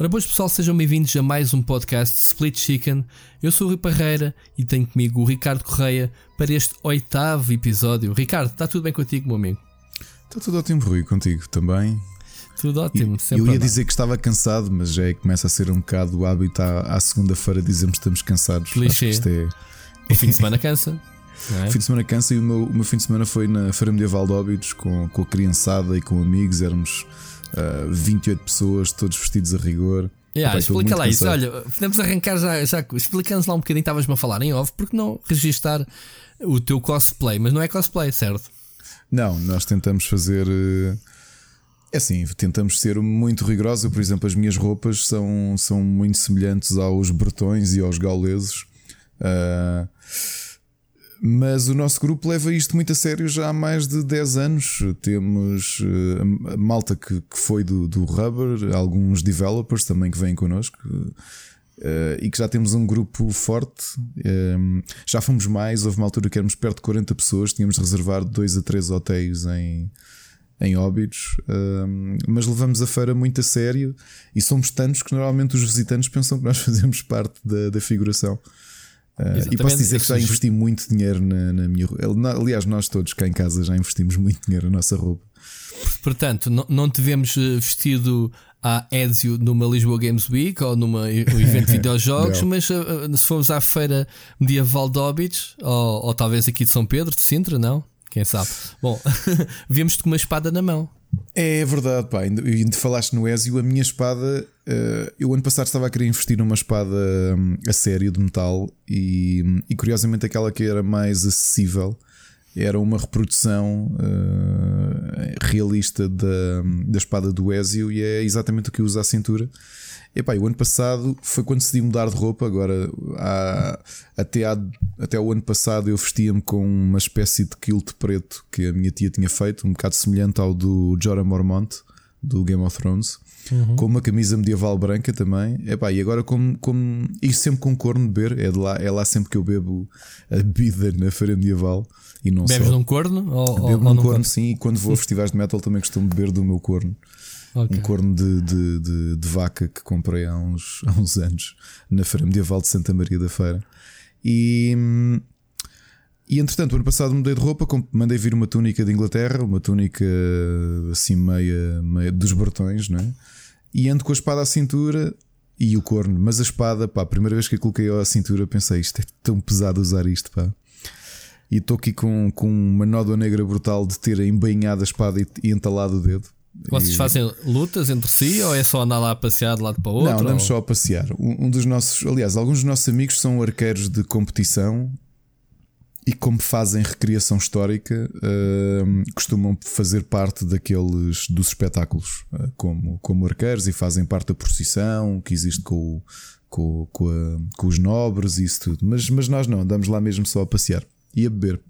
Ora, boas pessoal, sejam bem-vindos a mais um podcast Split Chicken. Eu sou o Rui Parreira e tenho comigo o Ricardo Correia para este oitavo episódio. Ricardo, está tudo bem contigo, meu amigo? Está tudo ótimo, Rui, contigo também. Tudo ótimo, e, Eu ia dizer que estava cansado, mas já é que começa a ser um bocado o hábito à, à segunda-feira dizemos que estamos cansados. Clichê. Isto é... O fim de semana cansa. É? O fim de semana cansa e o meu, o meu fim de semana foi na Feira Medieval de Óbidos com, com a criançada e com amigos. Éramos uh, ah, 28 pessoas, todos vestidos a rigor. Yeah, explica lá isso. Olha, podemos arrancar já, já explicando lá um bocadinho. Estavas-me a falar em off, porque não registar o teu cosplay? Mas não é cosplay, certo? Não, nós tentamos fazer. É assim, tentamos ser muito rigorosos. Por exemplo, as minhas roupas são, são muito semelhantes aos bretões e aos gauleses. Uh, mas o nosso grupo leva isto muito a sério já há mais de 10 anos. Temos uh, a malta que, que foi do, do Rubber, alguns developers também que vêm connosco. Uh, e que já temos um grupo forte. Um, já fomos mais, houve uma altura que éramos perto de 40 pessoas, tínhamos reservado 2 a 3 hotéis em, em Óbidos, um, mas levamos a feira muito a sério e somos tantos que normalmente os visitantes pensam que nós fazemos parte da, da figuração. E posso dizer que já investi muito dinheiro na, na minha roupa. Aliás, nós todos cá em casa já investimos muito dinheiro na nossa roupa. Portanto, não, não tivemos eh, vestido a Ezio numa Lisboa Games Week ou numa um evento de videojogos, mas uh, se formos à feira medieval de Óbidos, ou, ou talvez aqui de São Pedro, de Sintra, não? Quem sabe? Bom, vimos-te com uma espada na mão. É verdade, pá. E falaste no Ezio, a minha espada. Uh, eu ano passado estava a querer investir numa espada um, a sério de metal e, e, curiosamente aquela que era mais acessível era uma reprodução uh, realista da, da espada do Ezio e é exatamente o que usa à cintura. Epá, o ano passado foi quando decidi mudar de roupa. Agora, há, até, há, até o ano passado, eu vestia-me com uma espécie de kilt preto que a minha tia tinha feito, um bocado semelhante ao do Jorah Mormont, do Game of Thrones, uhum. com uma camisa medieval branca também. Epá, e agora, como, como. E sempre com corno de beber, é, de lá, é lá sempre que eu bebo a bebida na feira medieval. E não Bebes só. num corno? Ou, Bebo ou, num corno, corno, sim. E quando vou a festivais de metal também costumo beber do meu corno. Okay. Um corno de, de, de, de, vaca que comprei há uns, há uns anos na Feira Medieval de Santa Maria da Feira. E, e entretanto, ano passado mudei de roupa, mandei vir uma túnica de Inglaterra, uma túnica assim meia, meia dos Bertões, não é? E ando com a espada à cintura e o corno, mas a espada, pá, a primeira vez que a coloquei à cintura, pensei isto é tão pesado usar isto, pá. E estou aqui com, com uma nódoa negra brutal de ter embainhado a espada e, e entalado o dedo. Vocês fazem lutas entre si ou é só andar lá a passear de lado para o outro? Não, andamos ou... só a passear. Um, um, dos nossos, aliás, alguns dos nossos amigos são arqueiros de competição e, como fazem recriação histórica, uh, costumam fazer parte daqueles dos espetáculos uh, como, como arqueiros e fazem parte da procissão que existe com, com, com, a, com os nobres e isso tudo. Mas, mas nós não, andamos lá mesmo só a passear e a beber.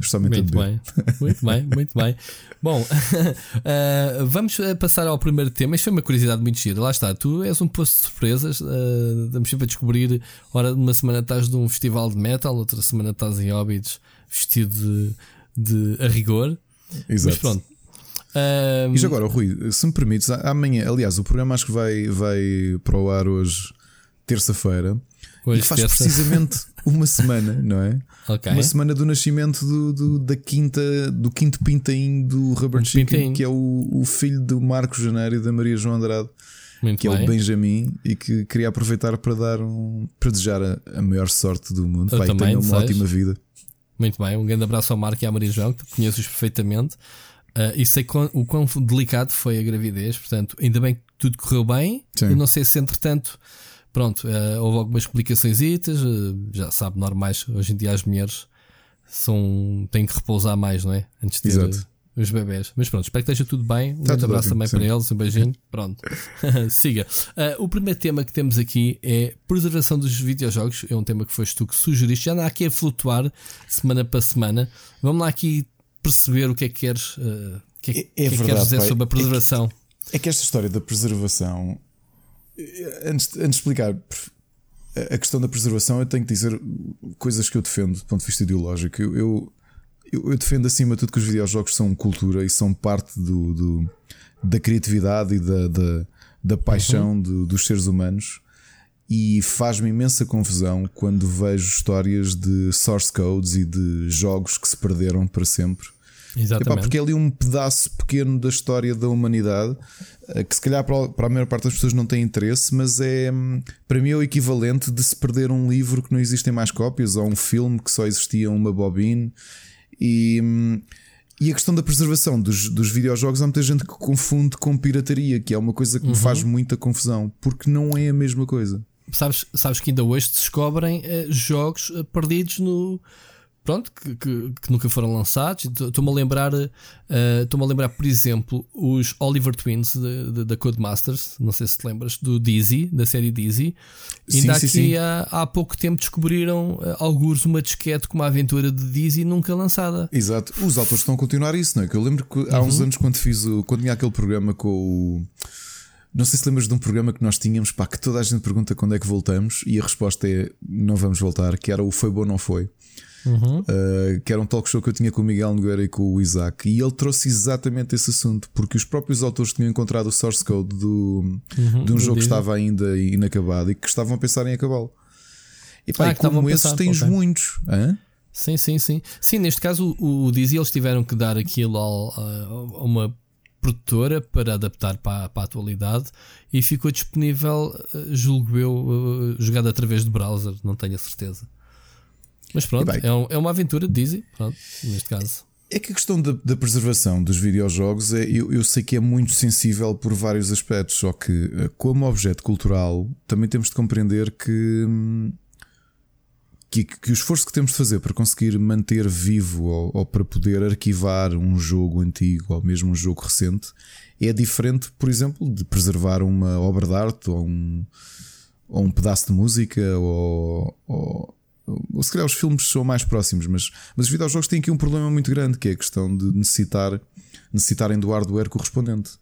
Justamente muito a beber. bem, muito bem, muito bem. Bom, uh, vamos eh, passar ao primeiro tema. Isto foi uma curiosidade muito gira. Lá está, tu és um posto de surpresas. Uh, estamos sempre a descobrir. Ora, uma semana estás num festival de metal, outra semana estás em Hobbits vestido de, de a rigor. Exato. Mas pronto. Uh, e já agora, Rui, se me permites, amanhã, aliás, o programa acho que vai, vai para o ar hoje, terça-feira. E faz terça. precisamente uma semana, não é? Okay. Uma semana do nascimento do, do, da quinta, do quinto pintainho do Rubber Chicken, que é o, o, filho do Marcos Janeiro e da Maria João Andrade, Muito que bem. é o Benjamin, e que queria aproveitar para dar um para desejar a, a maior sorte do mundo. Pai, tenha uma ótima vida. Muito bem, um grande abraço ao Marco e à Maria João, que conheço-os perfeitamente. Uh, e sei quão, o quão delicado foi a gravidez, portanto, ainda bem que tudo correu bem. Sim. Eu não sei se entretanto Pronto, uh, houve algumas explicações, uh, já sabe, normais. Hoje em dia as mulheres são, têm que repousar mais, não é? Antes de ter Exato. os bebés. Mas pronto, espero que esteja tudo bem. Um grande abraço também para eles, um beijinho. Pronto, siga. Uh, o primeiro tema que temos aqui é preservação dos videojogos. É um tema que foste tu que sugeriste. Já anda aqui a flutuar semana para semana. Vamos lá aqui perceber o que é que queres, uh, que é, é, é que, verdade, queres dizer pai. sobre a preservação. É que, é que esta história da preservação antes, antes de explicar a questão da preservação, eu tenho que dizer coisas que eu defendo do ponto de vista ideológico. Eu, eu, eu, defendo acima de tudo que os videojogos são cultura e são parte do, do da criatividade e da, da, da paixão uhum. do, dos seres humanos. E faz-me imensa confusão quando vejo histórias de source codes e de jogos que se perderam para sempre Exatamente. Epá, porque é ali um pedaço pequeno da história da humanidade eh, que se calhar para a maior parte das pessoas não tem interesse, mas é hum, para mim é o equivalente de se perder um livro que não existem mais cópias ou um filme que só existia uma bobine e. Hum, e a questão da preservação dos, dos videojogos há muita gente que confunde com pirataria, que é uma coisa que uhum. me faz muita confusão, porque não é a mesma coisa. Sabes, sabes que ainda hoje se descobrem eh, jogos eh, perdidos no, pronto, que, que, que nunca foram lançados. Estou-me a lembrar, uh, a lembrar, por exemplo, os Oliver Twins da Codemasters, não sei se te lembras, do Dizzy, da série Dizzy. Ainda sim, aqui sim. Há, há pouco tempo descobriram uh, alguns uma disquete com uma aventura de Dizzy nunca lançada. Exato, os autores estão a continuar isso, não é? Que eu lembro que há uns uhum. anos quando fiz o, quando tinha aquele programa com o não sei se lembras de um programa que nós tínhamos, pá, que toda a gente pergunta quando é que voltamos e a resposta é não vamos voltar, que era o foi bom não foi uhum. uh, que era um talk show que eu tinha com o Miguel Nogueira e com o Isaac, e ele trouxe exatamente esse assunto, porque os próprios autores tinham encontrado o source code do, uhum, de um jogo que estava ainda inacabado e que estavam a pensar em acabá-lo. E pá, ah, e como esses pensar, tens okay. muitos. Hã? Sim, sim, sim. Sim, neste caso o, o Dizzy eles tiveram que dar aquilo ao, a uma produtora para adaptar para, para, a atualidade e ficou disponível, eh, julgo eu, eh, jogado através de browser, não tenho a certeza. Mas pronto, bem, é, um, é, uma aventura de Disney, pronto, neste caso. É que a questão da, da preservação dos videojogos é, eu, eu, sei que é muito sensível por vários aspectos, só que, eh, como objeto cultural, também temos de compreender que, hum, que, que o esforço que temos de fazer para conseguir manter vivo ou, ou, para poder arquivar um jogo antigo ou mesmo um jogo recente é diferente, por exemplo, de preservar uma obra de arte ou um, ou um pedaço de música ou, ou ou se calhar os filmes são mais próximos, mas, mas os videojogos têm aqui um problema muito grande que é a questão de necessitar, necessitarem do hardware correspondente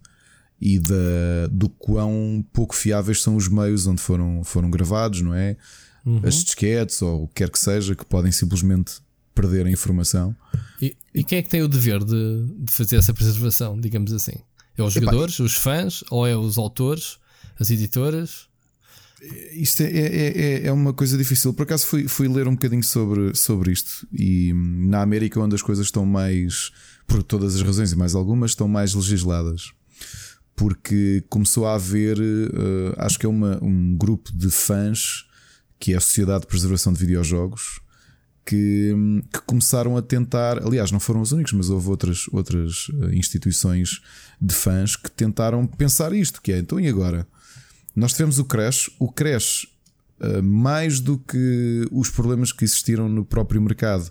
e da, do quão pouco fiáveis são os meios onde foram, foram gravados, não é? Uhum. As disquetes ou o que quer que seja, que podem simplesmente perder a informação. E, e quem é que tem o dever de, de fazer essa preservação, digamos assim? É os jogadores, os fãs, ou é os autores, as editoras? Isto é, é, é, é, uma coisa difícil. Por acaso fui, fui ler um bocadinho sobre, sobre isto. E na América, onde as coisas estão mais, por todas as razões e mais algumas, estão mais legisladas. Porque começou a haver, uh, acho que é uma, um grupo de fãs, que é a Sociedade de Preservação de Videojogos, que, que começaram a tentar. Aliás, não foram os únicos, mas houve outras, outras eh, instituições de fãs que tentaram pensar isto: que é então e agora? Nós tivemos o Crash. O Crash, uh, mais do que os problemas que existiram no próprio mercado,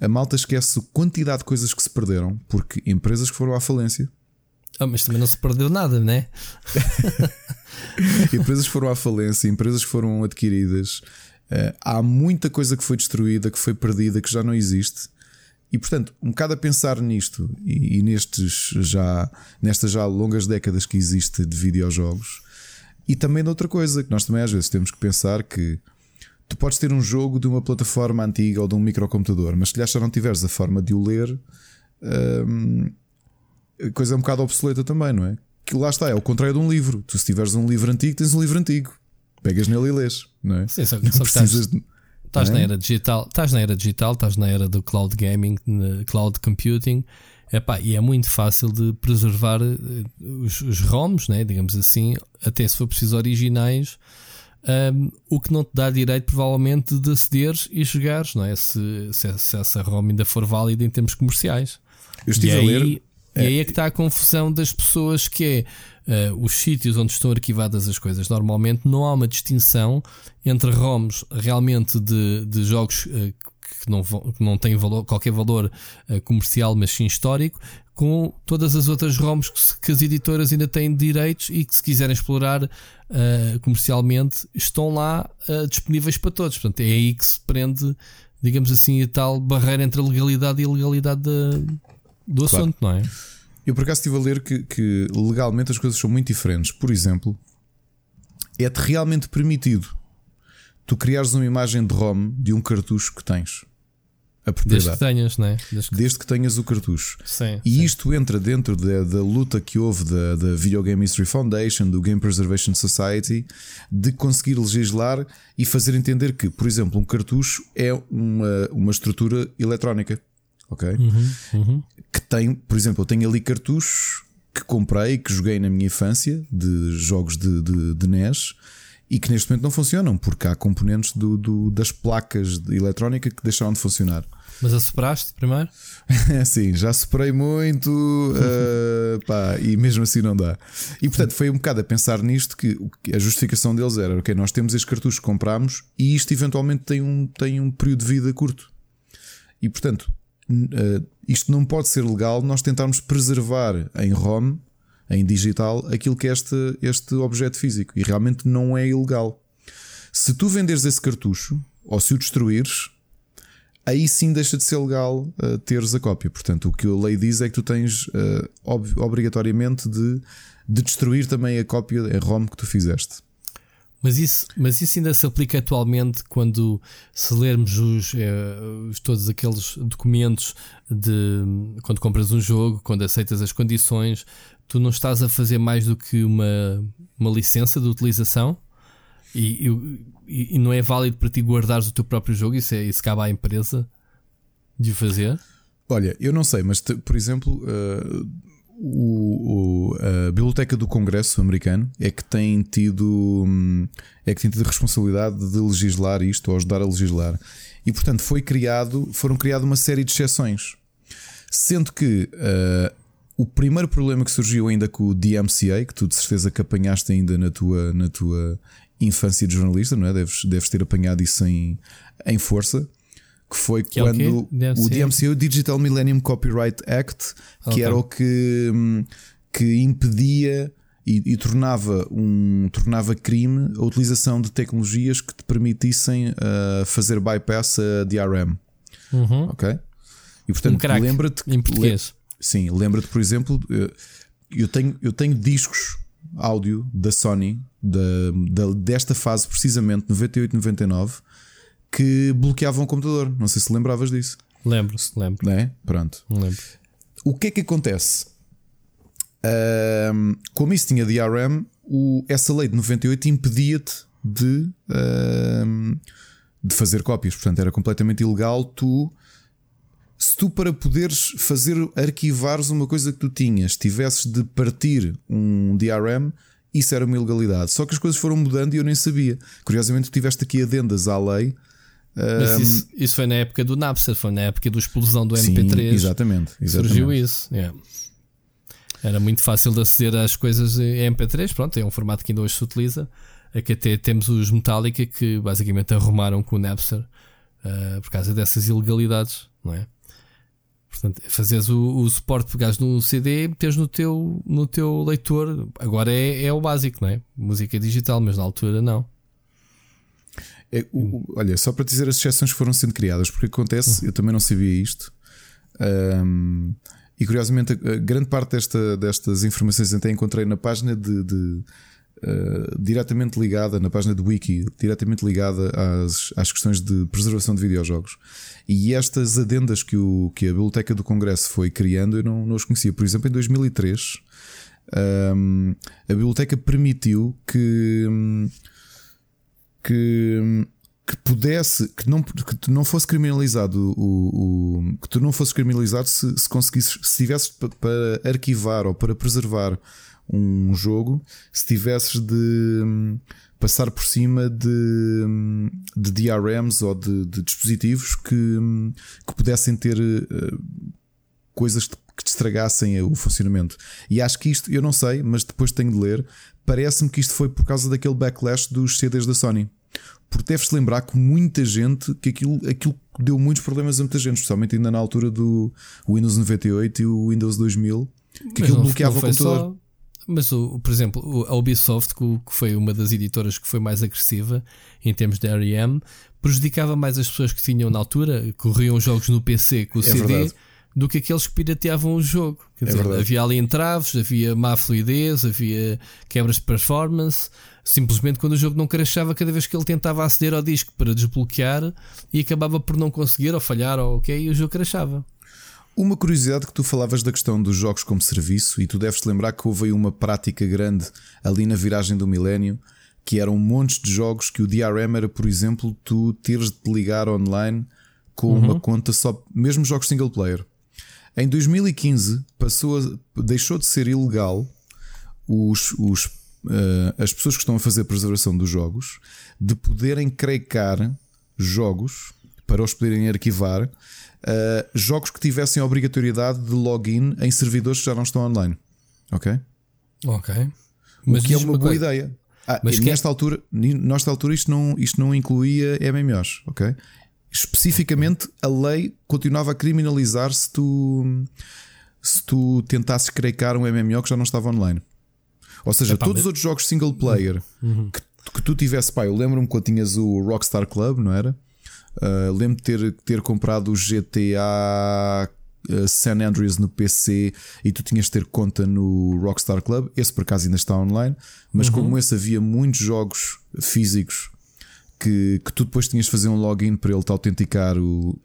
a malta esquece a quantidade de coisas que se perderam, porque empresas que foram à falência. Oh, mas também não se perdeu nada, né? empresas que foram à falência, empresas que foram adquiridas. Uh, há muita coisa que foi destruída, que foi perdida, que já não existe. E portanto, um bocado a pensar nisto e, e nestes já, nestas já longas décadas que existe de videojogos, e também de outra coisa, que nós também às vezes temos que pensar que tu podes ter um jogo de uma plataforma antiga ou de um microcomputador, mas se lhe já não tiveres a forma de o ler, hum, a coisa é um bocado obsoleta também, não é? Que lá está, é o contrário de um livro. Tu, se tiveres um livro antigo, tens um livro antigo, pegas nele e lês, não é? Sim, só, não só precisas de. Estás na é? era digital, estás na era digital, estás na era do cloud gaming, cloud computing, Epá, e é muito fácil de preservar eh, os, os ROMs, né, digamos assim, até se for preciso originais, um, o que não te dá direito, provavelmente, de acederes e jogares, não é? Se, se, se, essa ROM ainda for válida em termos comerciais. Eu estive e a ler. Aí, é. E aí é que está a confusão das pessoas que é uh, os sítios onde estão arquivadas as coisas. Normalmente não há uma distinção entre ROMs realmente de, de jogos uh, que não, que não têm valor, qualquer valor uh, comercial, mas sim histórico, com todas as outras ROMs que, que, as editoras ainda têm direitos e que, se quiserem explorar uh, comercialmente, estão lá uh, disponíveis para todos. Portanto, é aí que se prende, digamos assim, a tal barreira entre a legalidade e a legalidade de, do claro. assunto, não é? Eu por acaso estive a ler que, que legalmente as coisas são muito diferentes. Por exemplo, é-te realmente permitido tu criares uma imagem de ROM de um cartucho que tens. A propriedade. Desde que tenhas, não é? Desde que, Desde que tenhas o cartucho. Sim, e sim. isto entra dentro da, da, luta que houve da, da Video Game History Foundation, do Game Preservation Society, de conseguir legislar e fazer entender que, por exemplo, um cartucho é uma, uma estrutura eletrónica. Ok? Uhum, uhum. Que tem, por exemplo, eu tenho ali cartuchos que comprei, que joguei na minha infância, de jogos de, de, de NES e que neste momento não funcionam, porque há componentes do, do, das placas de eletrónica que deixaram de funcionar. Mas a superaste primeiro? Sim, já superei muito uh, pá, e mesmo assim não dá. E portanto foi um bocado a pensar nisto que a justificação deles era: ok, nós temos estes cartuchos que compramos e isto eventualmente tem um, tem um período de vida curto. E portanto, uh, isto não pode ser legal nós tentarmos preservar em ROM em digital aquilo que é este, este objeto físico e realmente não é ilegal. Se tu venderes esse cartucho ou se o destruires, aí sim deixa de ser legal uh, teres a cópia. Portanto, o que a lei diz é que tu tens uh, ob obrigatoriamente de, de destruir também a cópia em ROM que tu fizeste. Mas isso, mas isso ainda se aplica atualmente quando se lermos os, eh, os, todos aqueles documentos de quando compras um jogo, quando aceitas as condições, tu não estás a fazer mais do que uma, uma licença de utilização e, e, e não é válido para ti guardares o teu próprio jogo, isso, é, isso cabe à empresa de fazer? Olha, eu não sei, mas por exemplo, uh, o, o, a Biblioteca do Congresso americano é que tem tido hum, é que tem tido responsabilidade de legislar isto ou ajudar a legislar. E portanto foi criado, foram criadas uma série de exceções. Sendo que uh, o primeiro problema que surgiu ainda com o DMCA, que tu de certeza que apanhaste ainda na tua, na tua infância de jornalista, não é? Deves, deves ter apanhado isso em, em força que foi que quando é o, o DMCA, o Digital Millennium Copyright Act, que okay. era o que, hum, que impedia e, e, tornava, um, tornava crime a utilização de tecnologias que te permitissem uh, fazer bypass a DRM. Uhum. Ok? E portanto, um lembra-te. Em português. sim, lembra-te, por exemplo, eu tenho, eu tenho discos áudio da Sony da, da, desta fase, precisamente 98-99 que bloqueavam o computador. Não sei se lembravas disso. Lembro-se, lembro. Não é? Pronto. Lembro. O que é que acontece? Como isso tinha DRM, o, essa lei de 98 impedia-te de, de fazer cópias. Portanto, era completamente ilegal tu. Se tu, para poderes fazer, arquivares uma coisa que tu tinhas, tivesses de partir um DRM, isso era uma ilegalidade. Só que as coisas foram mudando e eu nem sabia. Curiosamente, tu tiveste aqui adendas à lei mas isso, isso, foi na época do Napster, foi na época da explosão do MP3. Sim, exatamente, exatamente. Surgiu isso. Yeah. Era muito fácil de aceder às coisas em MP3. Pronto, é um formato que ainda hoje se utiliza. Aqui até temos os Metallica que basicamente arrumaram com o Napster uh, por causa dessas ilegalidades, não é? Portanto, fazeres o, o suporte, pegares no CD, meteres no teu, no teu leitor. Agora é, é o básico, não é? Música digital, mas na altura não. É, o, olha, só para dizer as exceções que foram sendo criadas, porque acontece, eu também não sabia isto. Um, e curiosamente, grande parte desta, destas informações até encontrei na página de, de uh, diretamente ligada, na página do Wiki, diretamente ligada às, às questões de preservação de videojogos. E estas adendas que, o, que a Biblioteca do Congresso foi criando, eu não, não os conhecia. Por exemplo, em 2003, um, a Biblioteca permitiu que. Um, que, que pudesse, que não, que não fosse criminalizado o, o que tu não fosses criminalizado se, se conseguisses, se tivesses para arquivar ou para preservar um jogo, se tivesses de hum, passar por cima de, de DRMs ou de, de dispositivos que, que pudessem ter uh, coisas que te estragassem o funcionamento. E acho que isto, eu não sei, mas depois tenho de ler. Parece-me que isto foi por causa daquele backlash dos CDs da Sony. Porque deves-te lembrar que muita gente, que aquilo, aquilo deu muitos problemas a muita gente, especialmente ainda na altura do Windows 98 e o Windows 2000, que mas aquilo bloqueava o computador. Só... Mas, o, por exemplo, a Ubisoft, que foi uma das editoras que foi mais agressiva em termos de REM, prejudicava mais as pessoas que tinham na altura, corriam jogos no PC com o é CD, verdade. do que aqueles que pirateavam o jogo. Quer é dizer, havia ali entraves, havia má fluidez, havia quebras de performance. Simplesmente quando o jogo não crashava cada vez que ele tentava aceder ao disco para desbloquear e acabava por não conseguir ou falhar ou ok, e o jogo crashava. Uma curiosidade que tu falavas da questão dos jogos como serviço, e tu deves te lembrar que houve aí uma prática grande ali na viragem do milénio, que eram montes de jogos que o DRM era, por exemplo, tu teres de ligar online com uhum. uma conta só, mesmo jogos single player. Em 2015 passou a, deixou de ser ilegal os, os, uh, as pessoas que estão a fazer a preservação dos jogos de poderem cracar jogos para os poderem arquivar uh, jogos que tivessem a obrigatoriedade de login em servidores que já não estão online. Ok? Ok. Mas o que é uma boa coisa. ideia. Ah, Mas nesta, que... altura, nesta altura isto não, isto não incluía MMOs, ok? especificamente a lei continuava a criminalizar se tu se tu tentasses cracar um MMO que já não estava online. Ou seja, é, todos os outros jogos single player uhum. que, que, tu tivesse, pá, eu lembro-me quando tinhas o Rockstar Club, não era? Uh, lembro-me de ter, ter comprado o GTA uh, San Andreas no PC e tu tinhas de ter conta no Rockstar Club. Esse por acaso ainda está online, mas uhum. como esse havia muitos jogos físicos que, que tu depois tinhas de fazer um login para ele te autenticar o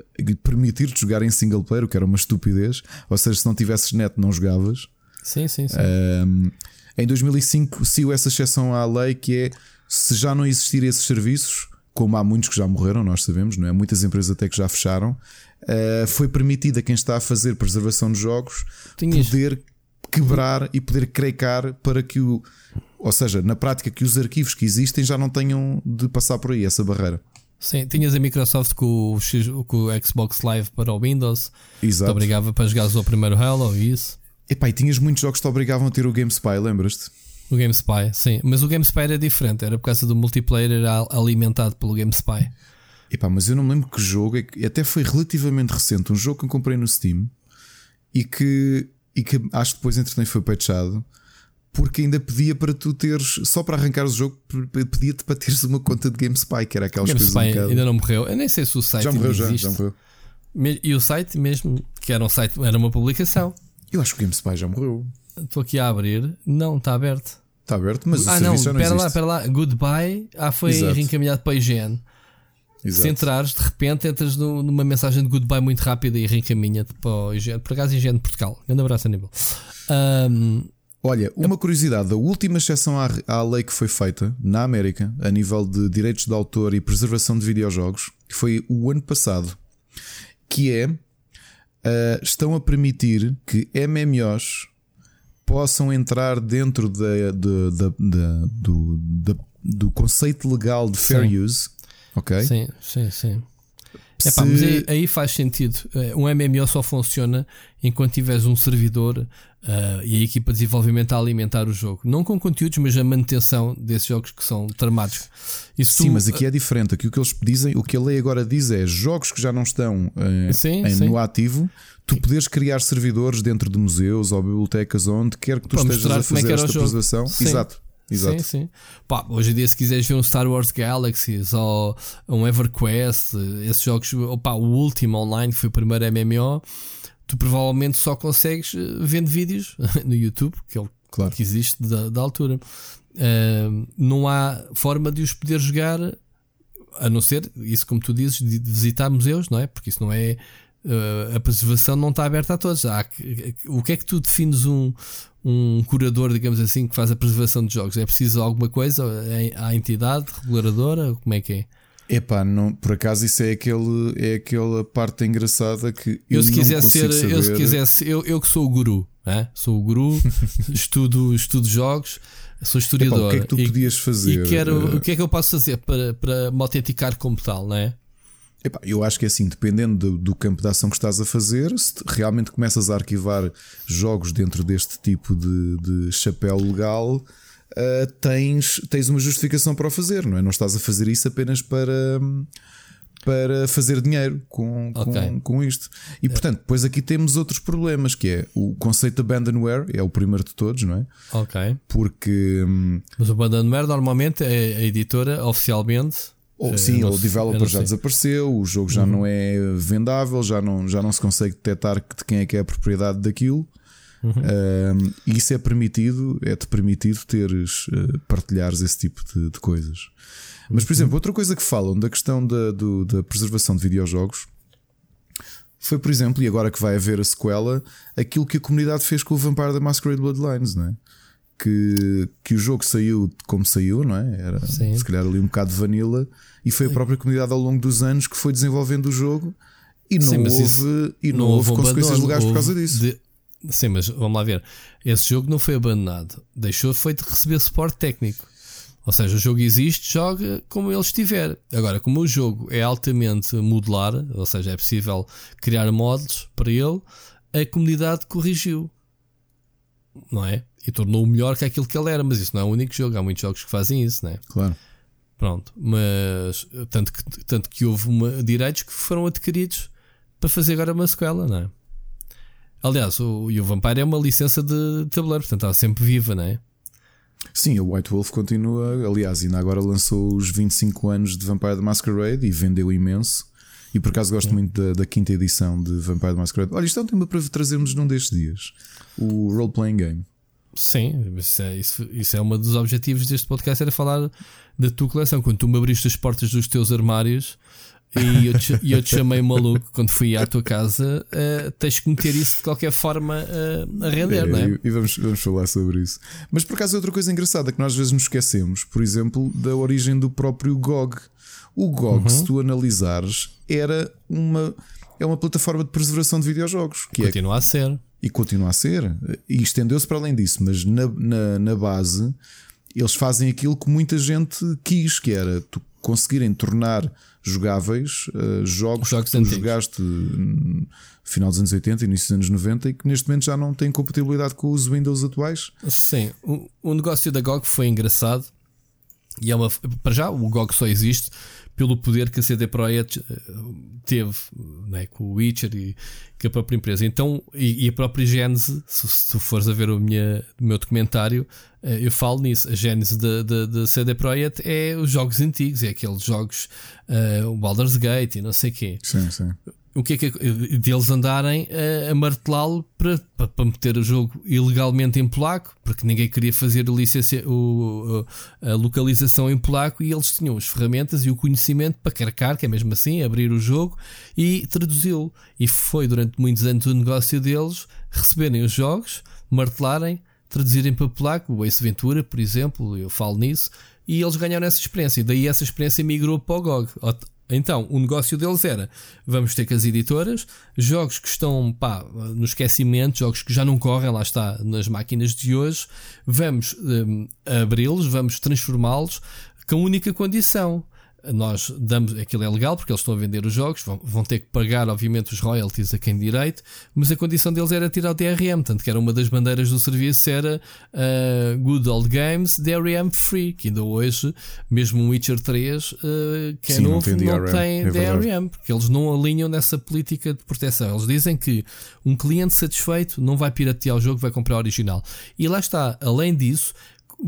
permitir-te jogar em single player, o que era uma estupidez. Ou seja, se não tivesses net, não jogavas. Sim, sim, sim. Um, em 2005 saiu essa exceção à lei que é se já não existirem esses serviços, como há muitos que já morreram, nós sabemos, não é? Muitas empresas até que já fecharam. Uh, foi permitido a quem está a fazer preservação de jogos Tinhas... poder quebrar e poder cracar para que o ou seja, na prática, que os arquivos que existem já não tenham de passar por aí essa barreira. Sim, tinhas a Microsoft com o, com o Xbox Live para o Windows, Exato. te obrigava para jogar o primeiro Halo e isso. Epá, e tinhas muitos jogos que te obrigavam a ter o GameSpy, lembras-te? O GameSpy, sim, mas o GameSpy era diferente, era por causa do multiplayer era alimentado pelo GameSpy. Epá, mas eu não me lembro que jogo, é até foi relativamente recente, um jogo que eu comprei no Steam e que, e que acho que depois entretanto foi patchado porque ainda pedia para tu teres, só para arrancar o jogo, pedia-te para teres uma conta de GameSpy, que era aquelas GameSpy. Um ainda não morreu. Eu nem sei se o site já morreu, já, existe. já morreu. E o site mesmo, que era um site, era uma publicação. Eu acho que o GameSpy já morreu. Estou aqui a abrir. Não, está aberto. Está aberto, mas ah, o serviço não, pera existe. lá, pera lá. Goodbye. Ah, foi Exato. reencaminhado para a IGN. Exato. Se entrares, de repente entras numa mensagem de goodbye muito rápida e reencaminha-te para o IGN. Por acaso, IGN de Portugal. Grande abraço, Aníbal. Um, Olha, uma curiosidade: a última exceção à, à, lei que foi feita na América, a nível de direitos de autor e preservação de videojogos, foi o ano passado, que é uh, estão a permitir que MMOs possam entrar dentro da, de, de, do, do conceito legal de fair sim. use. Ok? Sim, sim, sim. Epá, mas aí, aí, faz sentido. Eh, um MMO só funciona enquanto tiveres um servidor uh, e a equipa de desenvolvimento a alimentar o jogo. Não com conteúdos, mas a manutenção desses jogos que são tramados. Isso sim, tu, mas aqui é diferente. Aqui o que eles dizem, o que a lei agora diz é jogos que já não estão uh, sim, em, sim. no ativo. Tu poderes criar servidores dentro de museus ou bibliotecas onde quer que tu Para estejas a é fazer é esta preservação. Exato. Exato. Sim, sim. Pá, hoje em dia, se quiseres ver um Star Wars Galaxies ou um EverQuest, esses jogos, opa, o último online, que foi o primeiro MMO, tu provavelmente só consegues eh, vendo vídeos no YouTube, que é o claro. que existe da, da altura. Uh, não há forma de os poder jogar a não ser isso, como tu dizes, de visitar museus, não é? Porque isso não é. Uh, a preservação não está aberta a todos. Há, o que é que tu defines um, um curador, digamos assim, que faz a preservação de jogos? É preciso alguma coisa? à entidade reguladora? Como é que é? Epá, não, por acaso isso é, aquele, é aquela parte engraçada que eu, eu se ser, saber... eu se quisesse, eu, eu que sou o guru, é? sou o guru, estudo, estudo jogos, sou historiador. Epá, o que é que tu e, podias fazer? E quero, o que é que eu posso fazer para, para me autenticar como tal, não é? Epá, eu acho que é assim, dependendo do, do, campo de ação que estás a fazer, se realmente começas a arquivar jogos dentro deste tipo de, de chapéu legal, uh, tens, tens uma justificação para o fazer, não é? Não estás a fazer isso apenas para, para fazer dinheiro com, okay. com, com isto. E portanto, depois aqui temos outros problemas, que é o conceito de abandonware, é o primeiro de todos, não é? Ok. Porque. Mas o abandonware normalmente é a editora oficialmente Ou, sim, o developer já desapareceu, o jogo já uhum. não é vendável, já não, já não se consegue detectar de quem é que é a propriedade daquilo. Uhum. e isso é permitido, é-te permitido teres, uh, partilhares esse tipo de, de coisas. Mas, por uhum. exemplo, outra coisa que falam da questão da, do, da preservação de videojogos foi, por exemplo, e agora que vai haver a sequela, aquilo que a comunidade fez com o Vampire the Masquerade Bloodlines, não é? Que, que o jogo saiu como saiu, não é? Era Sim. se calhar ali um bocado de vanilla, e foi a própria comunidade ao longo dos anos que foi desenvolvendo o jogo e não Sim, houve, e não, não houve, houve consequências legais por causa disso. De... Sim, mas vamos lá ver. Esse jogo não foi abandonado, deixou foi de receber suporte técnico. Ou seja, o jogo existe, joga como ele estiver. Agora, como o jogo é altamente modular, ou seja, é possível criar mods para ele, a comunidade corrigiu. Não é? E tornou-o melhor que aquilo que ele era. Mas isso não é o único jogo. Há muitos jogos que fazem isso, não é? Claro. Pronto. Mas tanto que, tanto que houve uma, direitos que foram adquiridos para fazer agora uma sequela, não é? Aliás, o, o Vampire é uma licença de tabuleiro, portanto está sempre viva, não é? Sim, a White Wolf continua. Aliás, ainda agora lançou os 25 anos de Vampire the Masquerade e vendeu imenso. E por acaso gosto muito da, da, quinta edição de Vampire the Masquerade. Olha, isto é um tema para trazermos num destes dias: o role-playing game. Sim, isso é, isso, isso é um dos objetivos deste podcast: era falar da tua coleção. Quando tu me abriste as portas dos teus armários, e eu te, eu te chamei maluco quando fui à tua casa. Uh, tens que meter isso de qualquer forma uh, a render, é, não é? E vamos, vamos falar sobre isso. Mas por acaso, outra coisa engraçada que nós às vezes nos esquecemos, por exemplo, da origem do próprio GOG. O GOG, uhum. se tu analisares, era uma, é uma plataforma de preservação de videojogos. Que é continua é, a ser. E continua a ser. E estendeu-se para além disso, mas na, na, na base eles fazem aquilo que muita gente quis, que era tu conseguirem tornar jogáveis uh, jogos, jogos que tu jogaste no final dos anos 80 início dos anos 90 e que neste momento já não têm compatibilidade com os Windows atuais. Sim, o, o negócio da GOG foi engraçado e é uma. Para já, o GOG só existe pelo poder que a CD Projekt eh, teve né, com o Witcher e com a própria empresa. Então, e, e a própria Gênese, se, se tu fores a ver o, minha, o meu documentário, eh, eu falo nisso. A Gênese da CD Projekt é os jogos antigos, é aqueles jogos, uh, o Baldur's Gate e não sei o quê. Sim, sim o que é que é, deles andarem a, a martelá-lo para, para, para, meter o jogo ilegalmente em polaco, porque ninguém queria fazer a, o, a localização em polaco e eles tinham as ferramentas e o conhecimento para carcar, que é mesmo assim, abrir o jogo e traduzi-lo. E foi durante muitos anos o negócio deles receberem os jogos, martelarem, traduzirem para polaco, o Ace Ventura, por exemplo, eu falo nisso, e eles ganharam essa experiência. E daí essa experiência migrou para o GOG. Então, o negócio deles era: vamos ter que as editoras, jogos que estão pá, no esquecimento, jogos que já não correm, lá está, nas máquinas de hoje, vamos um, abri-los, vamos transformá-los com a única condição nós damos, aquilo é legal porque eles estão a vender os jogos, vão, vão, ter que pagar, obviamente, os royalties a quem direito, mas a condição deles era tirar o DRM, tanto que era uma das bandeiras do serviço, era uh, Good Old Games DRM Free, que ainda hoje, mesmo um Witcher 3, uh, que é Sim, novo, não tem, não tem é DRM, porque eles não alinham nessa política de proteção. Eles dizem que um cliente satisfeito não vai piratear o jogo, vai comprar o original. E lá está, além disso,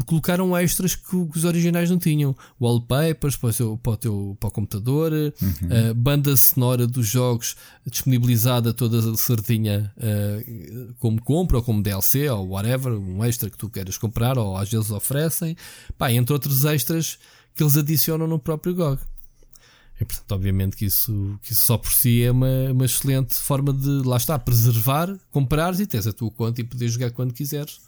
colocaram extras que os originais não tinham. Wallpapers para o, seu, para o, teu, para o computador, uhum. uh, banda sonora dos jogos disponibilizada toda certinha uh, como compra ou como DLC ou whatever, um extra que tu queiras comprar ou às vezes oferecem. Pá, entre outros extras que eles adicionam no próprio GOG. E, portanto, obviamente que isso, que isso só por si é uma, uma excelente forma de, lá está, preservar, comprares e tens a tua conta e poderes jogar quando quiseres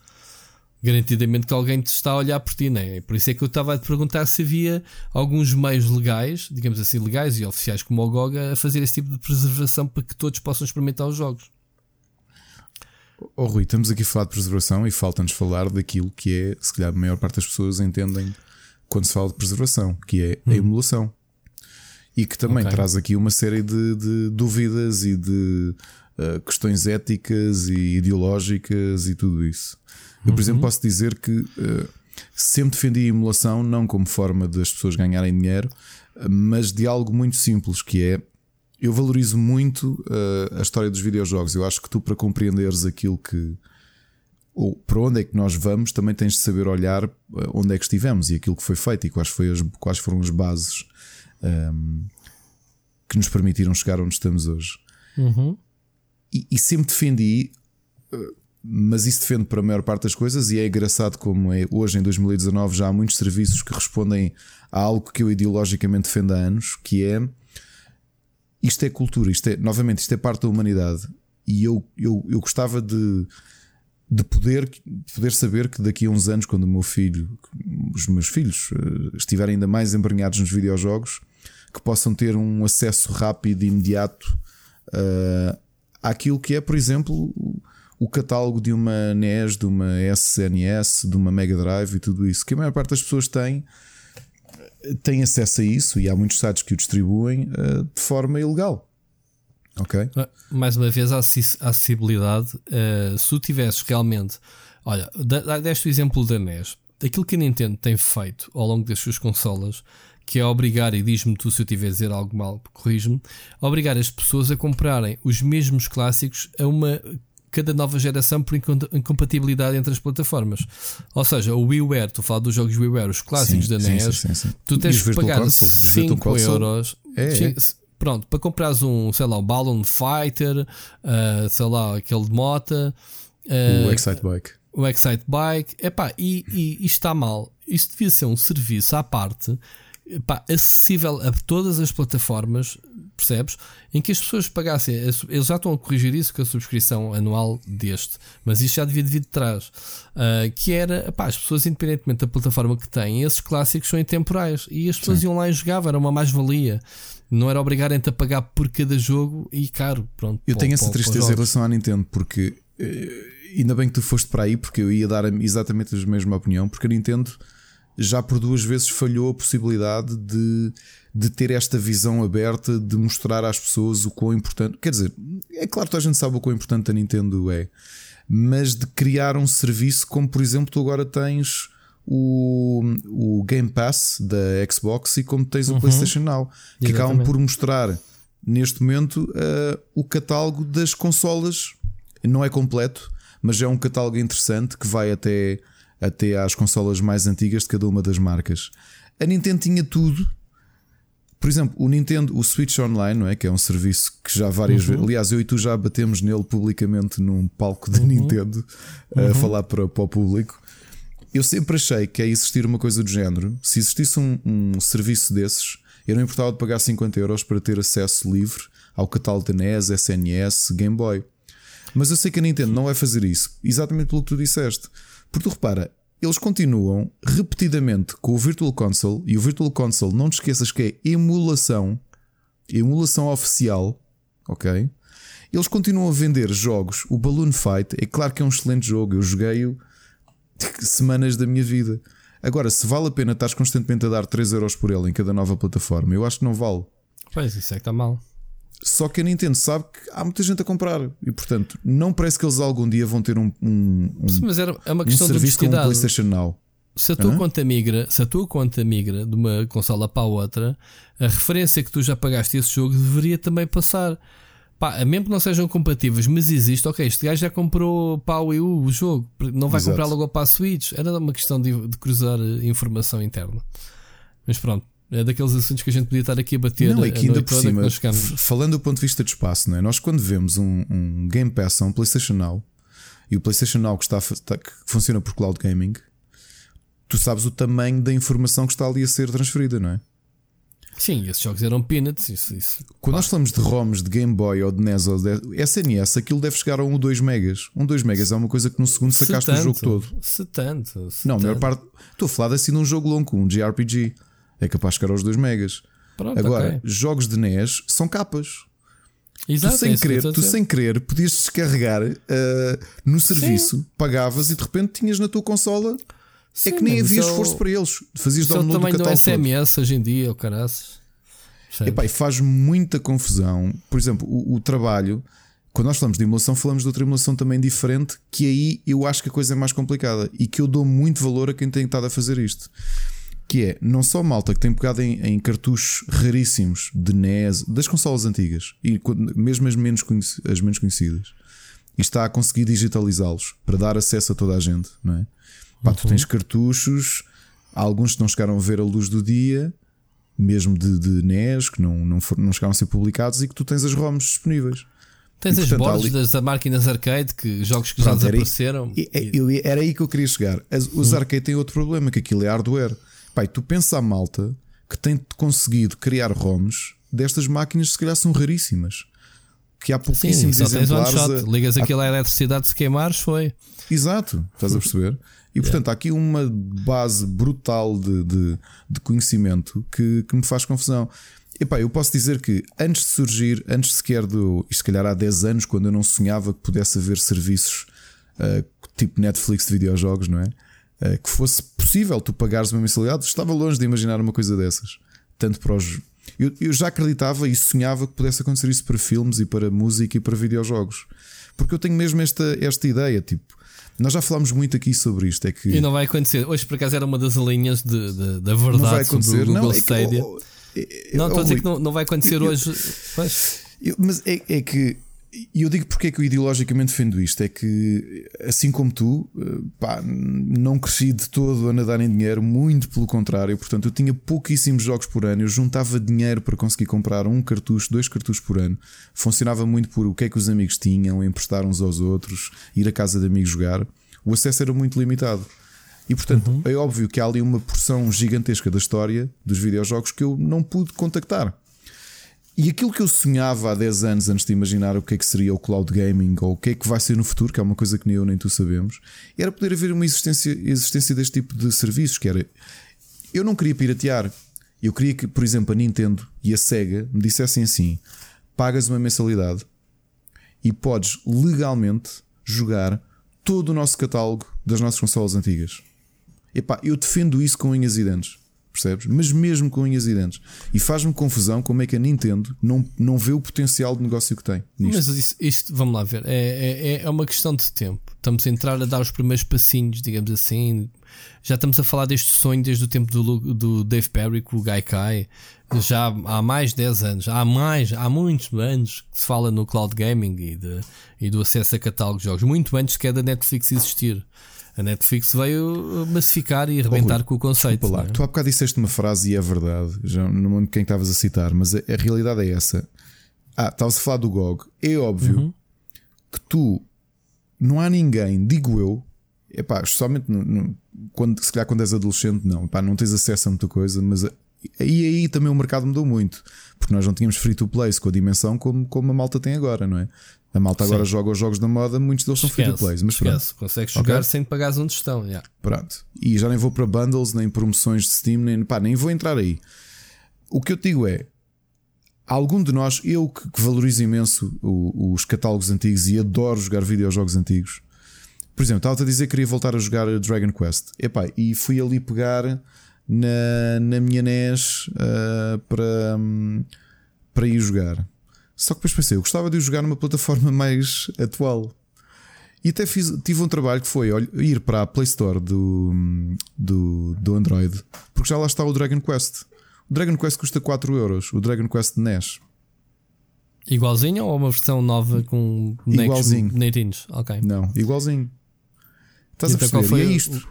garantidamente que alguém te está a olhar por ti, né? Por isso é que eu estava a te perguntar se havia alguns meios legais, digamos assim, legais e oficiais como o GOG, a fazer esse tipo de preservação para que todos possam experimentar os jogos. Oh Rui, estamos aqui a falar de preservação e falta-nos falar daquilo que é, se calhar a maior parte das pessoas entendem quando se fala de preservação, que é a hum. emulação. E que também okay. traz aqui uma série de, de dúvidas e de uh, questões éticas e ideológicas e tudo isso. Eu, por exemplo, uhum. posso dizer que uh, sempre defendi a emulação não como forma das pessoas ganharem dinheiro, mas de algo muito simples que é eu valorizo muito uh, a história dos videojogos. Eu acho que tu, para compreenderes aquilo que ou para onde é que nós vamos, também tens de saber olhar onde é que estivemos e aquilo que foi feito e quais, foi as, quais foram as bases um, que nos permitiram chegar onde estamos hoje. Uhum. E, e, sempre defendi, mas isso defende para a maior parte das coisas, e é engraçado como é hoje, em 2019, já há muitos serviços que respondem a algo que eu ideologicamente defendo há anos, que é isto é cultura, isto é, novamente, isto é parte da humanidade. E eu, eu, eu gostava de, de poder, de poder saber que daqui a uns anos, quando o meu filho, os meus filhos uh, estiverem ainda mais embranhados nos videojogos, que possam ter um acesso rápido e imediato uh, àquilo que é, por exemplo, o catálogo de uma NES, de uma SNES, de uma Mega Drive e tudo isso, que a maior parte das pessoas tem, tem acesso a isso e há muitos sites que o distribuem uh, de forma ilegal. Ok? Mais uma vez, a acessibilidade. Uh, se tu tivesses realmente. Olha, deste o exemplo da NES. Aquilo que a Nintendo tem feito ao longo das suas consolas que é obrigar, e diz-me tu se eu estiver a dizer algo mal, corrijo-me, obrigar as pessoas a comprarem os mesmos clássicos a uma cada nova geração por incompatibilidade entre as plataformas. Ou seja, o WiiWare, tu fala dos jogos WiiWare, os clásicos sim, da NES, sim, sim, tu tens que pagar 5 euros. É, é. Pronto, para comprares um, sei lá, um Balloon Fighter, uh, sei lá, aquele de mota. Uh, o Excite Bike. O Excite Bike. Epá, e, e isto está mal. Isto devia ser um serviço à parte pá, acessível a todas as plataformas, percebes? Em que as pessoas pagassem, eles já estão a corrigir isso com a subscrição anual deste, mas isso já devia vir de trás. Uh, que era, pá, as pessoas, independentemente da plataforma que têm, esses clássicos são intemporais e as pessoas Sim. iam lá e jogavam, era uma mais-valia. Não era obrigarem-te a pagar por cada jogo e caro. Pronto, eu tenho essa tristeza em relação à Nintendo, porque eh, ainda bem que tu foste para aí, porque eu ia dar exatamente a mesma opinião, porque a Nintendo já por duas vezes falhou a possibilidade de, de ter esta visão aberta de mostrar às pessoas o quão importante. Quer dizer, é claro que a gente sabe o quão importante a Nintendo é, mas de criar um serviço como, por exemplo, tu agora tens o, o Game Pass da Xbox e como tens uhum. o PlayStation Now, que Exatamente. acabam por mostrar neste momento uh, o catálogo das consolas. Não é completo, mas é um catálogo interessante que vai até até às consolas mais antigas de cada uma das marcas. A Nintendo tinha tudo. Por exemplo, o Nintendo, o Switch Online, não é? Que é um serviço que já várias uhum. vezes. Aliás, eu e tu já batemos nele publicamente num palco da uhum. Nintendo uhum. a falar para, para o público. Eu sempre achei que é existir uma coisa do género. Se existisse um, um serviço desses, eu não importava de pagar 50 euros para ter acesso livre ao catálogo da NES, SNS, Game Boy. Mas eu sei que a Nintendo não vai fazer isso, exatamente pelo que tu disseste. Porque tu repara, eles continuam repetidamente com o Virtual Console e o Virtual Console, não te esqueças que é emulação, emulação oficial, ok? Eles continuam a vender jogos. O Balloon Fight é claro que é um excelente jogo, eu joguei-o semanas da minha vida. Agora, se vale a pena estar constantemente a dar 3 euros por ele em cada nova plataforma, eu acho que não vale. Pois, isso é que está mal. Só que a Nintendo sabe que há muita gente a comprar e, portanto, não parece que eles algum dia vão ter um, um, um Mas era, é uma questão um serviço como o PlayStation Now. Se a, tua conta migra, se a tua conta migra de uma consola para a outra, a referência que tu já pagaste esse jogo deveria também passar. Pá, mesmo que não sejam compatíveis, mas existe, ok, este gajo já comprou para o Wii U o jogo, não vai Exato. comprar logo para a Switch. Era uma questão de, de cruzar informação interna. Mas pronto, é daqueles assuntos que a gente podia estar aqui a bater. Não, é que ainda por cima, falando do ponto de vista de espaço, não é? nós quando vemos um, um Game Pass a um PlayStation Now e o PlayStation Now que, está, está, que funciona por cloud gaming, tu sabes o tamanho da informação que está ali a ser transferida, não é? Sim, esses jogos eram peanuts. Isso, isso. Quando nós falamos de ROMs de Game Boy ou de NES ou de SNS, aquilo deve chegar a 1 ou 2 megas. 1 2 megas é uma coisa que no segundo sacaste tanto, o jogo todo. Se tanto. Se não, a maior parte. Estou a falar assim de um jogo longo, um JRPG é capaz de chegar aos 2 megas. Pronto, Agora, okay. jogos de NES são capas. Exato, tu sem, é querer, tu sem querer podias descarregar uh, no serviço, Sim. pagavas e de repente tinhas na tua consola. Sim, é que nem havia esforço para eles. Fazias download do catálogo. SMS hoje em dia, o caraças. Epá, e faz muita confusão. Por exemplo, o, o, trabalho, quando nós falamos de emulação, falamos de outra emulação também diferente, que aí eu acho que a coisa é mais complicada e que eu dou muito valor a quem tem estado a fazer isto que é não só malta que tem pegado em, em cartuchos raríssimos de NES, das consolas antigas, e mesmo as menos, as menos conhecidas, e está a conseguir digitalizá-los para dar acesso a toda a gente, não é? Pá, uhum. tu tens cartuchos, alguns que não chegaram a ver a luz do dia, mesmo de, de NES, que não, não, for, não chegaram a ser publicados e que tu tens as ROMs disponíveis. Tens e, as bordas ali... das máquinas arcade, que jogos que Pronto, já desapareceram. Era, e... era aí que eu queria chegar. As, os hum. arcade têm outro problema, que aquilo é hardware. Pai, tu pensa a malta que tem conseguido criar ROMs destas máquinas, se calhar são raríssimas. Que há pouquíssimos Sim, exemplares. A... Ligas aquilo à eletricidade, se queimares, foi. Exato, estás a perceber? E portanto, há aqui uma base brutal de, de, de conhecimento que, que me faz confusão. Epá, eu posso dizer que antes de surgir, antes sequer do. Isto se calhar há 10 anos, quando eu não sonhava que pudesse haver serviços uh, tipo Netflix de videojogos, não é? Uh, que fosse possível tu pagares uma mensalidade, estava longe de imaginar uma coisa dessas. Tanto para os. Eu, eu já acreditava e sonhava que pudesse acontecer isso para filmes e para música e para videojogos. Porque eu tenho mesmo esta, esta ideia, tipo. Nós já falámos muito aqui sobre isto. É que... E não vai acontecer. Hoje, por acaso, era uma das linhas de, de, da verdade não vai acontecer. sobre o Google não, é Stadia. Que, oh, não, estou a dizer que não, não vai acontecer eu, hoje. Eu, mas é, é que. E eu digo porque é que eu ideologicamente defendo isto: é que, assim como tu, eh, pá, não cresci de todo a nadar em dinheiro, muito pelo contrário. Portanto, eu tinha pouquíssimos jogos por ano, eu juntava dinheiro para conseguir comprar um cartucho, dois cartuchos por ano. Funcionava muito por o que é que os amigos tinham, emprestar uns aos outros, ir à casa de amigos jogar. O acesso era muito limitado. E portanto, uhum. é óbvio que há ali uma porção gigantesca da história dos videojogos que eu não pude contactar. E aquilo que eu sonhava há 10 anos antes de imaginar o que é que seria o cloud gaming ou o que é que vai ser no futuro, que é uma coisa que nem eu nem tu sabemos, era poder haver uma existência, existência deste tipo de serviços, que era eu não queria piratear. Eu queria que, por exemplo, a Nintendo e a Sega me dissessem assim: pagas uma mensalidade e podes legalmente jogar todo o nosso catálogo das nossas consolas antigas. Epá, eu defendo isso com unhas e dentes. Percebes? Mas mesmo com unhas e dentes. E faz-me confusão como é que a Nintendo não, não vê o potencial de negócio que tem. Nisto. Mas isto, isto, vamos lá ver, é, é, é uma questão de tempo. Estamos a entrar a dar os primeiros passinhos, digamos assim. Já estamos a falar deste sonho desde o tempo do, do Dave Perry com o Gaikai. Já há mais de 10 anos, há mais, há muitos anos que se fala no cloud gaming e, de, e do acesso a catálogo de jogos. Muito antes que a da Netflix existir. A Netflix veio massificar e arrebentar oh, com o conceito. Lá, é? Tu há bocado disseste uma frase e é verdade, já não lembro quem estavas a citar, mas a, a, realidade é essa. Ah, estavas a falar do GOG. É óbvio uhum. que tu não há ninguém, digo eu, epá, especialmente no, no, quando, se calhar quando és adolescente, não, epá, não tens acesso a muita coisa, mas aí, aí também o mercado mudou muito, porque nós não tínhamos free to play com a dimensão como, como a malta tem agora, não é? A malta agora Sim. joga os jogos da moda, muitos deles são free to play. Mas esquece, pronto. consegues jogar okay? sem pagares onde estão. Yeah. Pronto. E já nem vou para bundles, nem promoções de Steam, nem, pá, nem vou entrar aí. O que eu te digo é: algum de nós, eu que, que valorizo imenso o, os catálogos antigos e adoro jogar videojogos antigos. Por exemplo, estava a dizer que queria voltar a jogar Dragon Quest. Epá, e fui ali pegar na, na minha NES uh, para, um, para ir jogar. Só que depois pensei, eu gostava de jogar numa plataforma mais atual. E até fiz, tive um trabalho que foi olha, ir para a Play Store do, do, do Android, porque já lá está o Dragon Quest. O Dragon Quest custa 4 euros, o Dragon Quest NES. Igualzinho ou uma versão nova com igualzinho. netinhos? Ok. Não, igualzinho. Estás a perceber? Foi e é isto.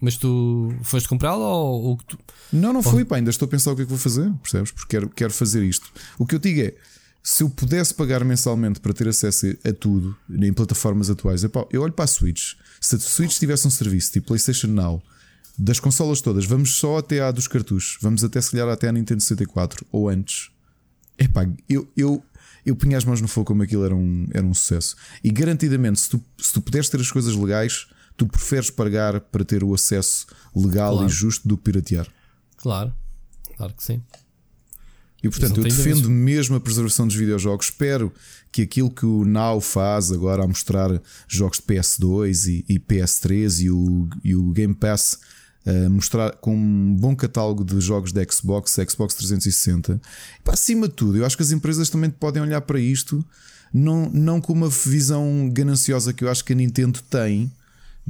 Mas tu foste comprá-lo ou, ou tu... Não, não fui, pá, ainda estou a pensar o que é que vou fazer, percebes? Porque quero, quero fazer isto. O que eu digo é se eu pudesse pagar mensalmente para ter acesso a tudo em plataformas atuais, eu olho para a Switch. Se a Switch tivesse um serviço tipo PlayStation Now das consolas todas, vamos só até à dos cartuchos, vamos até se calhar até à Nintendo 64 ou antes. Epá, eu, eu, eu punha as mãos no fogo como aquilo era um, era um sucesso. E garantidamente, se tu, se tu puderes ter as coisas legais, tu preferes pagar para ter o acesso legal claro. e justo do que piratear. Claro, claro que sim. E portanto, eu defendo mesmo a preservação dos videojogos. Espero que aquilo que o Now faz agora a mostrar jogos de PS2 e, e PS3 e o, e o Game Pass uh, mostrar com um bom catálogo de jogos de Xbox, Xbox 360. E, acima de tudo, eu acho que as empresas também podem olhar para isto não, não com uma visão gananciosa que eu acho que a Nintendo tem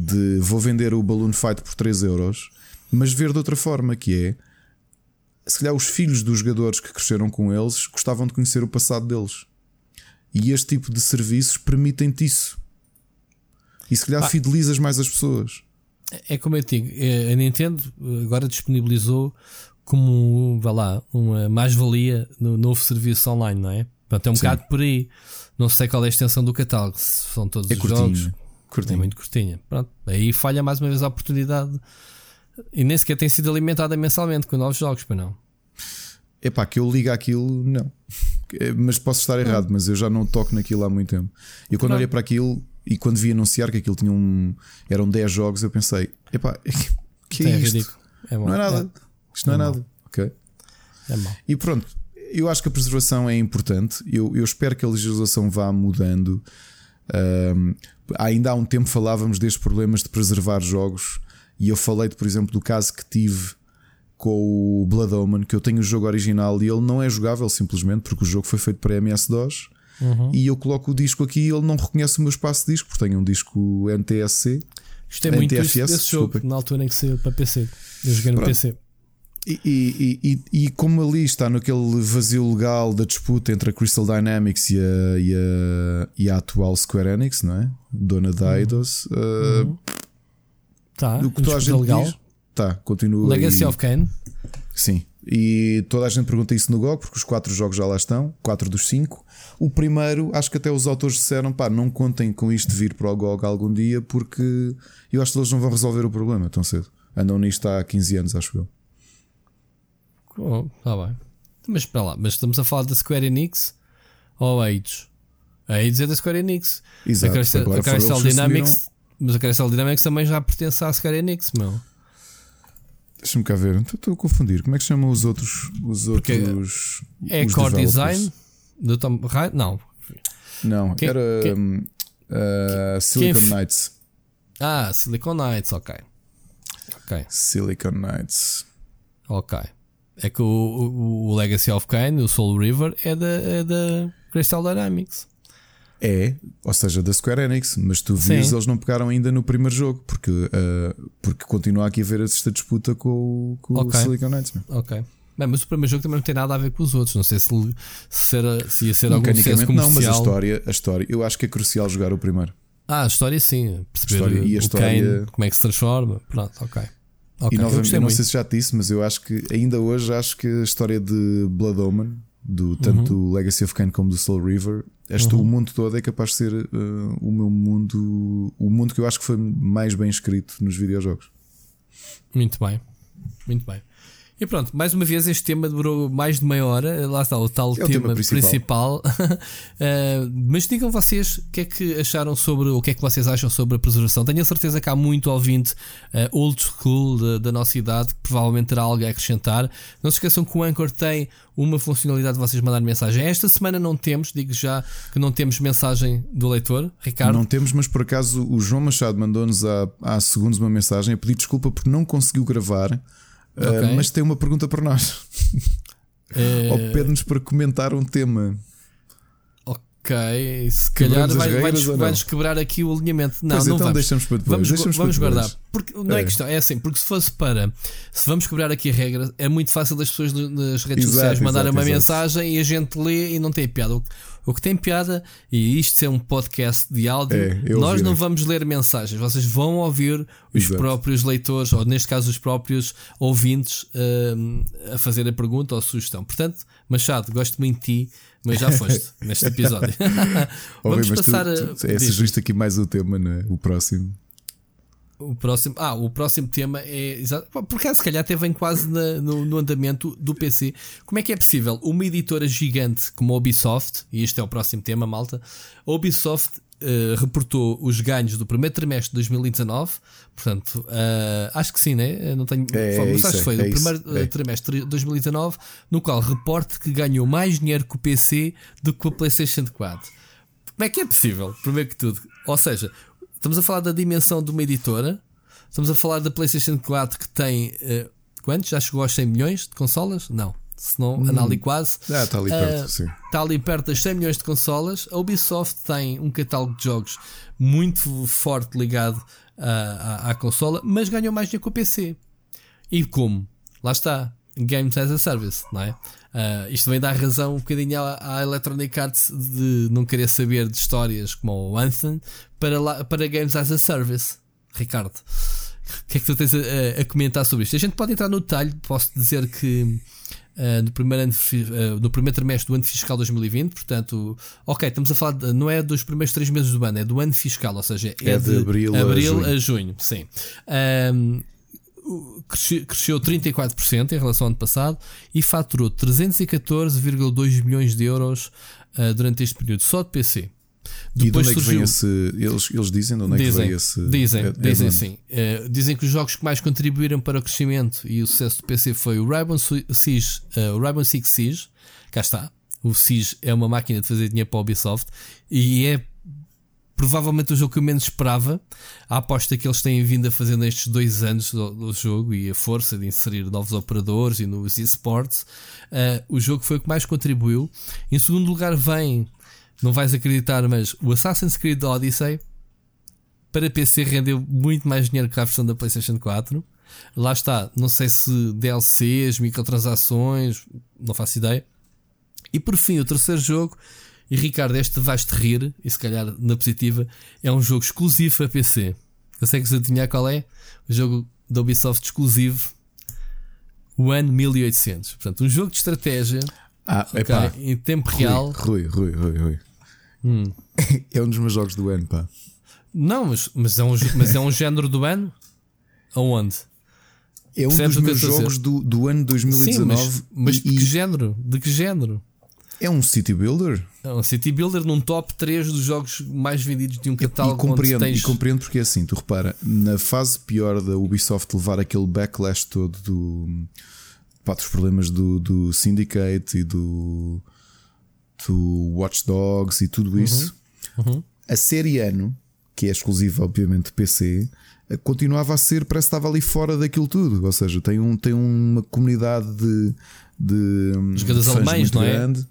de vou vender o Balloon Fight por 3 euros, mas ver de outra forma que é se calhar os filhos dos jogadores que cresceram com eles gostavam de conhecer o passado deles. E este tipo de serviços permitem-te isso. E se calhar ah, fidelizas mais as pessoas. É como eu digo, é, a Nintendo agora disponibilizou como, vá lá, uma mais-valia no novo serviço online, não é? Portanto, é um Sim. bocado por aí. Não sei qual é a extensão do catálogo, se são todos é os curtinho, jogos. Curtinho. É muito curtinha. Pronto, aí falha mais uma vez a oportunidade e nem sequer tem sido alimentada mensalmente com novos jogos, para não. Epá, que eu liga aquilo, não. É, mas posso estar errado, mas eu já não toco naquilo há muito tempo. E quando olhei para aquilo e quando vi anunciar que aquilo tinha um. eram 10 jogos, eu pensei, epá, que é, é isto? É não é nada. É. Isto não é, é nada. Ok. É mal. E pronto, eu acho que a preservação é importante. Eu, eu espero que a legislação vá mudando. Um, ainda há um tempo falávamos destes problemas de preservar jogos. E eu falei, por exemplo, do caso que tive com o Blood Omen, que eu tenho o jogo original e ele não é jogável simplesmente porque o jogo foi feito para MS-DOS. Uhum. E eu coloco o disco aqui e ele não reconhece o meu espaço de disco, porque tenho um disco NTSC. Gostei muito NTFS, desse jogo na altura em que saiu para PC. Eu joguei no Pronto. PC. E, e, e, e, como ali está naquele vazio legal da disputa entre a Crystal Dynamics e a, e a, a atual Square Enix, não é? Dona da Eidos, uhum. uh, uhum. tá, o que toda a gente legal. diz, tá, continua. Legacy of Kane. Sim, e toda a gente pergunta isso no GOG, porque os quatro jogos já lá estão, quatro dos cinco. O primeiro, acho que até os autores disseram: pá, não contem com isto vir para o GOG algum dia, porque eu acho que eles não vão resolver o problema tão cedo. Andam nisto há 15 anos, acho eu. Oh, tá bem. Mas para lá, mas estamos a falar da Square Enix ou a Eidos? A Eidos é da Square Enix. Exato. A Crystal, a Crystal Dynamics, mas a Crystal Dynamics também já pertence à Square Enix, meu. Deixa-me cá ver, estou a confundir. Como é que chamam os outros? Os outros é os Core Design do Tom Não, não, quem, era quem, uh, Silicon Knights. Ah, Silicon Knights, ok. Ok. Silicon Knights. Ok. É que o, o, o Legacy of Kain, o Soul River, é da, é da Crystal Dynamics. É, ou seja, da Square Enix, mas tu vês, eles não pegaram ainda no primeiro jogo, porque, uh, porque continua aqui a haver esta disputa com, com okay. o Silicon Knights. Ok. Mas o primeiro jogo também não tem nada a ver com os outros. Não sei se, se, era, se ia ser algum sucesso comercial. Não, mas a história, a história, eu acho que é crucial jogar o primeiro. Ah, a história sim. Perceber a história, e a história... Kane, como é que se transforma. Pronto, ok. Okay, e novamente, não sei se já te disse, mas eu acho que ainda hoje acho que a história de Blood Omen, do, tanto uhum. do Legacy of Kain como do Soul River, este uhum. o mundo todo é capaz de ser uh, o meu mundo, o mundo que eu acho que foi mais bem escrito nos videojogos. Muito bem, muito bem. E pronto, mais uma vez este tema demorou mais de meia hora. Lá está o tal é o tema, tema, principal. principal. uh, mas digam vocês o que é que acharam sobre, o que é que vocês acham sobre a preservação. Tenho a certeza que há muito ouvinte uh, old school da, da, nossa idade que provavelmente terá algo a acrescentar. Não se esqueçam que o Anchor tem uma funcionalidade de vocês mandarem mensagem. Esta semana não temos, digo já que não temos mensagem do leitor, Ricardo. Não temos, mas por acaso o João Machado mandou-nos há, há segundos uma mensagem a pedir desculpa porque não conseguiu gravar. Okay. Uh, mas tem uma pergunta para nós. É... Ou pede-nos para comentar um tema. Ok, se calhar vai, vai, quebrar aqui o alinhamento. Não, pois não então vamos. deixamos para depois. Vamos, deixamos vamos para guardar. Porque não é. é. questão, é assim, porque se fosse para se vamos quebrar aqui a regra, é muito fácil das pessoas nas redes exato, sociais mandarem uma exato. mensagem e a gente lê e não tem piada. O que tem piada, e isto é um podcast de áudio, é, nós não vamos ler mensagens, vocês vão ouvir os Exato. próprios leitores, ou neste caso os próprios ouvintes, uh, a fazer a pergunta ou a sugestão. Portanto, Machado, gosto muito de ti, mas já foste neste episódio. vamos passar tu, tu, a. É, sugeriste aqui mais o tema, né? o próximo. O próximo, ah, o próximo tema é. Porque se calhar até vem quase na, no, no, andamento do PC. Como é que é possível uma editora gigante como a Ubisoft, e este é o próximo tema, malta, a Ubisoft uh, reportou os ganhos do primeiro trimestre de 2019, portanto, uh, acho que sim, né? Não tenho. É, é acho que foi é o primeiro é. trimestre de 2019, no qual reporte que ganhou mais dinheiro com o PC do que com a PlayStation 4. Como é que é possível? Primeiro que tudo. Ou seja, Estamos a falar da dimensão de uma editora. Estamos a falar da PlayStation 4 que tem. Uh, quantos? Já chegou aos 100 milhões de consolas? Não. Se não, anda ali quase. Ah, está ali perto, uh, sim. Está ali perto das 100 milhões de consolas. A Ubisoft tem um catálogo de jogos muito forte ligado à, à, à consola, mas ganhou mais dinheiro com o PC. E como? Lá está. Games as a Service, não é? Uh, isto vem dar razão um bocadinho à, à, Electronic Arts de não querer saber de histórias como o Anthem para, lá, para Games as a Service, Ricardo. que é que tu tens a, a, comentar sobre isto? A gente pode entrar no detalhe, posso dizer que uh, no, primeiro ano, uh, primeiro trimestre do ano fiscal 2020, portanto, ok, estamos a falar, de, não é dos primeiros três meses do ano, é do ano fiscal, ou seja, é, é de, de, abril, abril a, junho. a, junho. sim. Um, cresceu, cresceu 34% em relação ao ano passado e faturou 314,2 milhões de euros uh, durante este período, só de PC. Depois e de onde surgiu... é que vem esse. Eles, eles dizem de onde dizem, é que esse. Dizem, é, dizem é sim. Uh, dizem que os jogos que mais contribuíram para o crescimento e o sucesso do PC foi o Rainbow Six, uh, o Rainbow Six Siege. Cá está. O Siege é uma máquina de fazer dinheiro para a Ubisoft e é provavelmente o jogo que eu menos esperava. A aposta que eles têm vindo a fazer nestes dois anos do, do jogo e a força de inserir novos operadores e nos esports, uh, o jogo foi o que mais contribuiu. Em segundo lugar, vem, não vais acreditar, mas o Assassin's Creed Odyssey para PC rendeu muito mais dinheiro que a versão da PlayStation 4. Lá está, não sei se DLCs, microtransações, não faço ideia. E por fim, o terceiro jogo e Ricardo, este vais-te rir, e se calhar na positiva, é um jogo exclusivo a PC. Consegues adivinhar qual é? O jogo da Ubisoft exclusivo One 1800. Portanto, um jogo de estratégia ah, okay, em tempo real. Rui, Rui, Rui, Rui. Hum. é um dos meus jogos do ano, pá. Não, mas, mas, é, um, mas é um género do ano? Aonde? É um Percebes dos meus jogos do, do ano 2019. Sim, mas, mas e, de que género? De que género? É um city builder? É um city builder num top 3 dos jogos mais vendidos de um catálogo. E compreendo, tens... e compreendo porque é assim, tu repara, na fase pior da Ubisoft levar aquele backlash todo do. Pá, dos problemas do, do Syndicate e do. Do Watch Dogs e tudo uhum. isso, uhum. Uhum. a série ano, que é exclusiva, obviamente, de PC, continuava a ser, parece que estava ali fora daquilo tudo. Ou seja, tem, um, tem uma comunidade de. de Jogadores alemães, não é? Grande.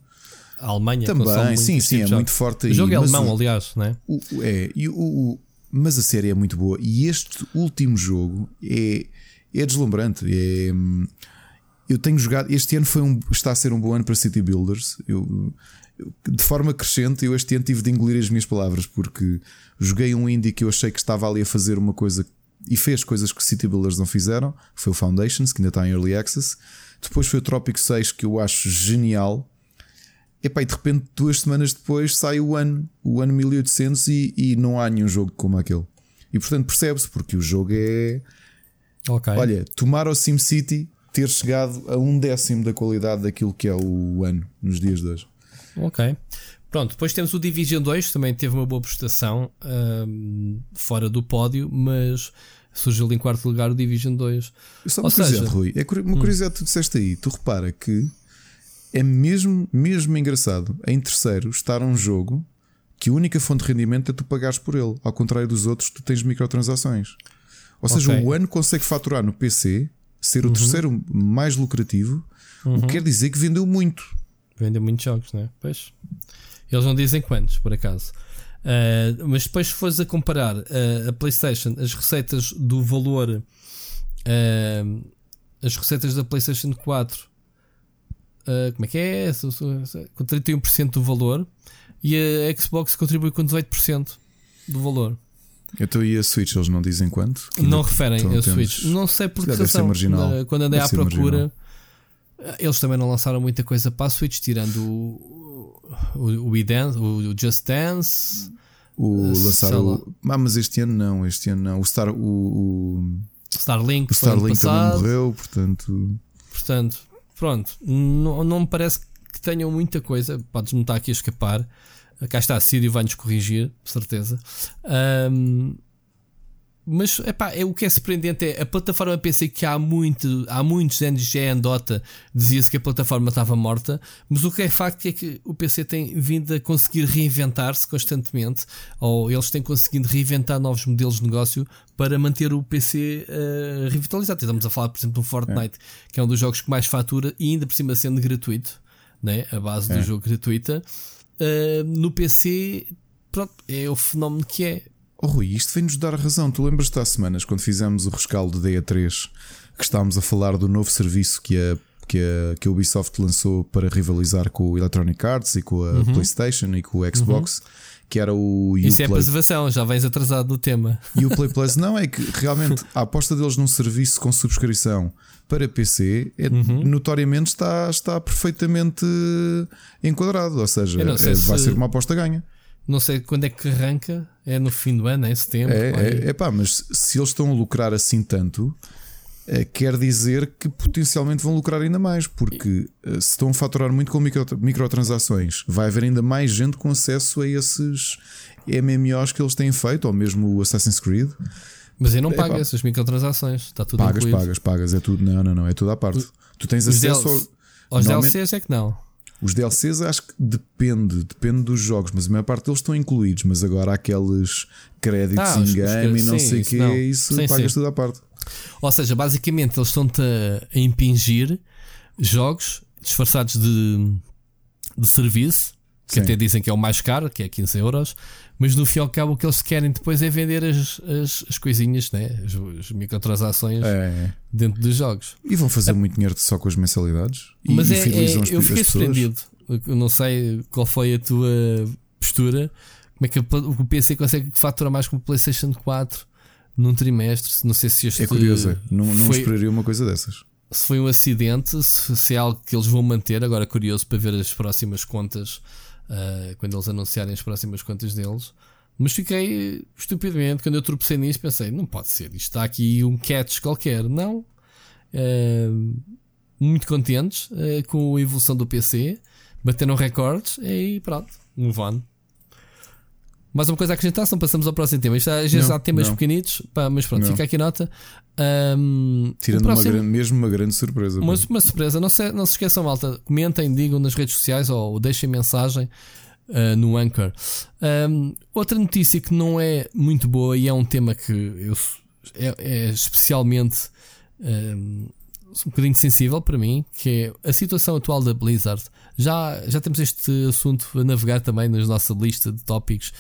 A Alemanha também, sim, sim, é muito forte. O jogo é alemão, aliás, não é? O, é e o, o, mas a série é muito boa. E este último jogo é, é deslumbrante. É, eu tenho jogado. Este ano foi um, está a ser um bom ano para City Builders. Eu, de forma crescente, eu este ano tive de engolir as minhas palavras porque joguei um indie que eu achei que estava ali a fazer uma coisa e fez coisas que City Builders não fizeram. Foi o Foundations, que ainda está em Early Access. Depois foi o Tropic 6, que eu acho genial. Epá, e de repente, duas semanas depois, sai o ano, o ano 1800 e, e não há nenhum jogo como aquele. E portanto, percebe-se, porque o jogo é. Okay. Olha, tomar o SimCity ter chegado a um décimo da qualidade daquilo que é o ano nos dias de hoje. Ok. Pronto, depois temos o Division 2, também teve uma boa prestação um, fora do pódio, mas surgiu em quarto lugar o Division 2. Só uma curiosidade, seja... Rui, é uma hum. curiosidade que tu disseste aí. Tu repara que é mesmo, mesmo engraçado em terceiro estar um jogo que a única fonte de rendimento é tu pagares por ele. Ao contrário dos outros, tu tens microtransações. Ou seja, okay. o ano consegue faturar no PC, ser o uhum. terceiro mais lucrativo, uhum. o que quer dizer que vendeu muito. Vendeu muitos jogos, não é? Pois. Eles não dizem quantos, por acaso. Uh, mas depois, se fores a comparar uh, a PlayStation, as receitas do valor, uh, as receitas da PlayStation 4 uh, como é que é? Com 31% do valor e a Xbox contribui com 18% do valor. Então e a Switch eles não dizem quanto? Que não referem a Switch. Não sei por que razão. Marginal. Quando andei à procura, marginal. eles também não lançaram muita coisa para a Switch, tirando o, o, o, Dance, o Just Dance. O lançar o. Ah, mas este ano não, este ano não. O Star. O, o... Starlink, o Starlink também morreu, portanto. Portanto, pronto, não, não me parece que tenham muita coisa. Podes-me estar aqui a escapar. Cá está, a Sírio vai-nos corrigir, certeza. Um, mas epá, é, o que é surpreendente é a plataforma PC que há, muito, há muitos anos já é andota, dizia-se que a plataforma estava morta, mas o que é facto é que o PC tem vindo a conseguir reinventar-se constantemente, ou eles têm conseguido reinventar novos modelos de negócio para manter o PC uh, eh, revitalizado. Estamos a falar, por exemplo, do Fortnite, é. que é um dos jogos que mais fatura e ainda por cima sendo gratuito, né? a base é. do jogo gratuita. Uh, no PC, pronto, é o fenómeno que é Oh Rui, isto vem-nos dar razão. Tu lembras-te há semanas, quando fizemos o rescaldo da E3, que estávamos a falar do novo serviço que a, que a, que a Ubisoft lançou para rivalizar com o Electronic Arts e com a uhum. PlayStation e com o Xbox, uhum. Que era o Isso é preservação, já vens atrasado do tema. E o Play Plus não é que realmente a aposta deles num serviço com subscrição para PC é, uhum. notoriamente está, está perfeitamente enquadrado, ou seja, é, vai se... ser uma aposta ganha. Não sei quando é que arranca, é no fim do ano, é em setembro. É, é, é pá, mas se eles estão a lucrar assim tanto, quer dizer que potencialmente vão lucrar ainda mais, porque eh, se estão a faturar muito com micro, microtransações, vai haver ainda mais gente com acesso a esses MMOs que eles têm feito, ou mesmo o Assassin's Creed. Mas eu não pago é, essas microtransações, está tudo Pagas, incluído. pagas, pagas, é tudo. Não, não, não, é tudo à parte. Tu tens acesso ao, aos DLCs é que não. Os DLCs acho que depende, depende dos jogos, mas a maior parte deles estão incluídos. Mas agora há aqueles créditos ah, in-game e não sei o que, isso sim, pagas sim. tudo à parte. Ou seja, basicamente eles estão-te a, impingir jogos disfarçados de, de serviço, que sim. até dizem que é o mais caro, que é 15 euros, mas no fim ao cabo o que eles querem depois é vender as, as, as coisinhas, né? as, as microtransações é, dentro dos jogos. E vão fazer é. muito dinheiro só com as mensalidades. Mas e, é, é eu fiquei surpreendido. Eu não sei qual foi a tua postura. Como é que o PC consegue faturar mais com o PlayStation 4 num trimestre? Não sei se este É curioso, é. não, não foi, esperaria uma coisa dessas. Se foi um acidente, se, se é algo que eles vão manter. Agora, curioso para ver as próximas contas uh, quando eles anunciarem as próximas contas deles. Mas fiquei estupidamente, quando eu tropecei nisso, pensei: não pode ser, isto está aqui um catch qualquer. Não. Uh, muito contentes uh, com a evolução do PC, bateram recordes e pronto, um van. Mais uma coisa a acrescentar, se não passamos ao próximo tema. Isto às vezes há temas não. pequenitos, pá, mas pronto, não. fica aqui a nota. Um, Tirando próximo, uma grande, mesmo uma grande surpresa. Uma, uma surpresa, não se, não se esqueçam, malta. Comentem, digam nas redes sociais ou, ou deixem mensagem uh, no Anchor. Um, outra notícia que não é muito boa e é um tema que eu, é, é especialmente um, um bocadinho sensível para mim, que é a situação atual da Blizzard. Já, já temos este assunto a navegar também na nossa lista de tópicos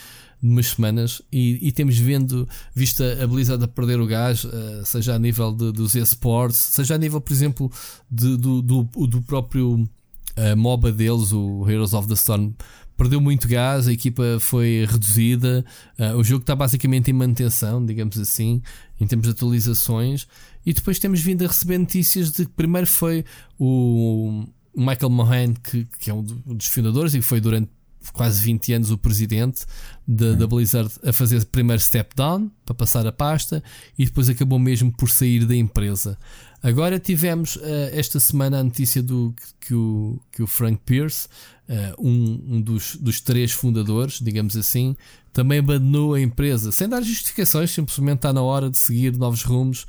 de umas semanas e, e, temos vendo, visto a Blizzard a perder o gás, uh, seja a nível de, dos esportes, seja a nível, por exemplo, de, do, do, do, próprio uh, MOBA deles, o Heroes of the Storm. Perdeu muito gás, a equipa foi reduzida, uh, o jogo está basicamente em manutenção, digamos assim, em termos de atualizações. E depois temos vindo a receber notícias de que primeiro foi o Michael Mohan, que, que é um dos fundadores e foi durante quase 20 anos o presidente da, da Blizzard a fazer primeiro step down para passar a pasta e depois acabou mesmo por sair da empresa. Agora tivemos uh, esta semana a notícia do que o, que o Frank Pierce, uh, um, um dos, dos três fundadores, digamos assim, também abandonou a empresa sem dar justificações, simplesmente está na hora de seguir novos rumos.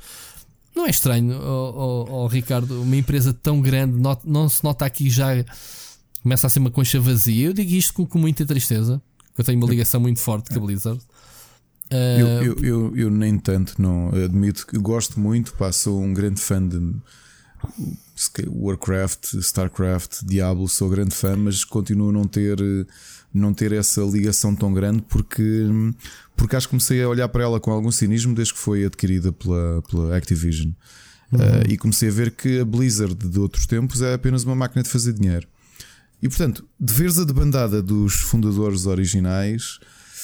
Não é estranho, oh, oh, oh, Ricardo, uma empresa tão grande, not, não se nota aqui já começa a ser uma concha vazia. Eu digo isto com, com muita tristeza, eu tenho uma ligação muito forte com a Blizzard. Uh... Eu, eu, eu, eu, nem tanto, não admito que gosto muito, pá, sou um grande fã de Warcraft, Starcraft, Diablo, sou grande fã, mas continuo a não ter, não ter essa ligação tão grande porque, porque acho que comecei a olhar para ela com algum cinismo desde que foi adquirida pela, pela Activision. Uhum. Uh, e comecei a ver que a Blizzard de outros tempos é apenas uma máquina de fazer dinheiro. E portanto, de veres a debandada dos fundadores originais.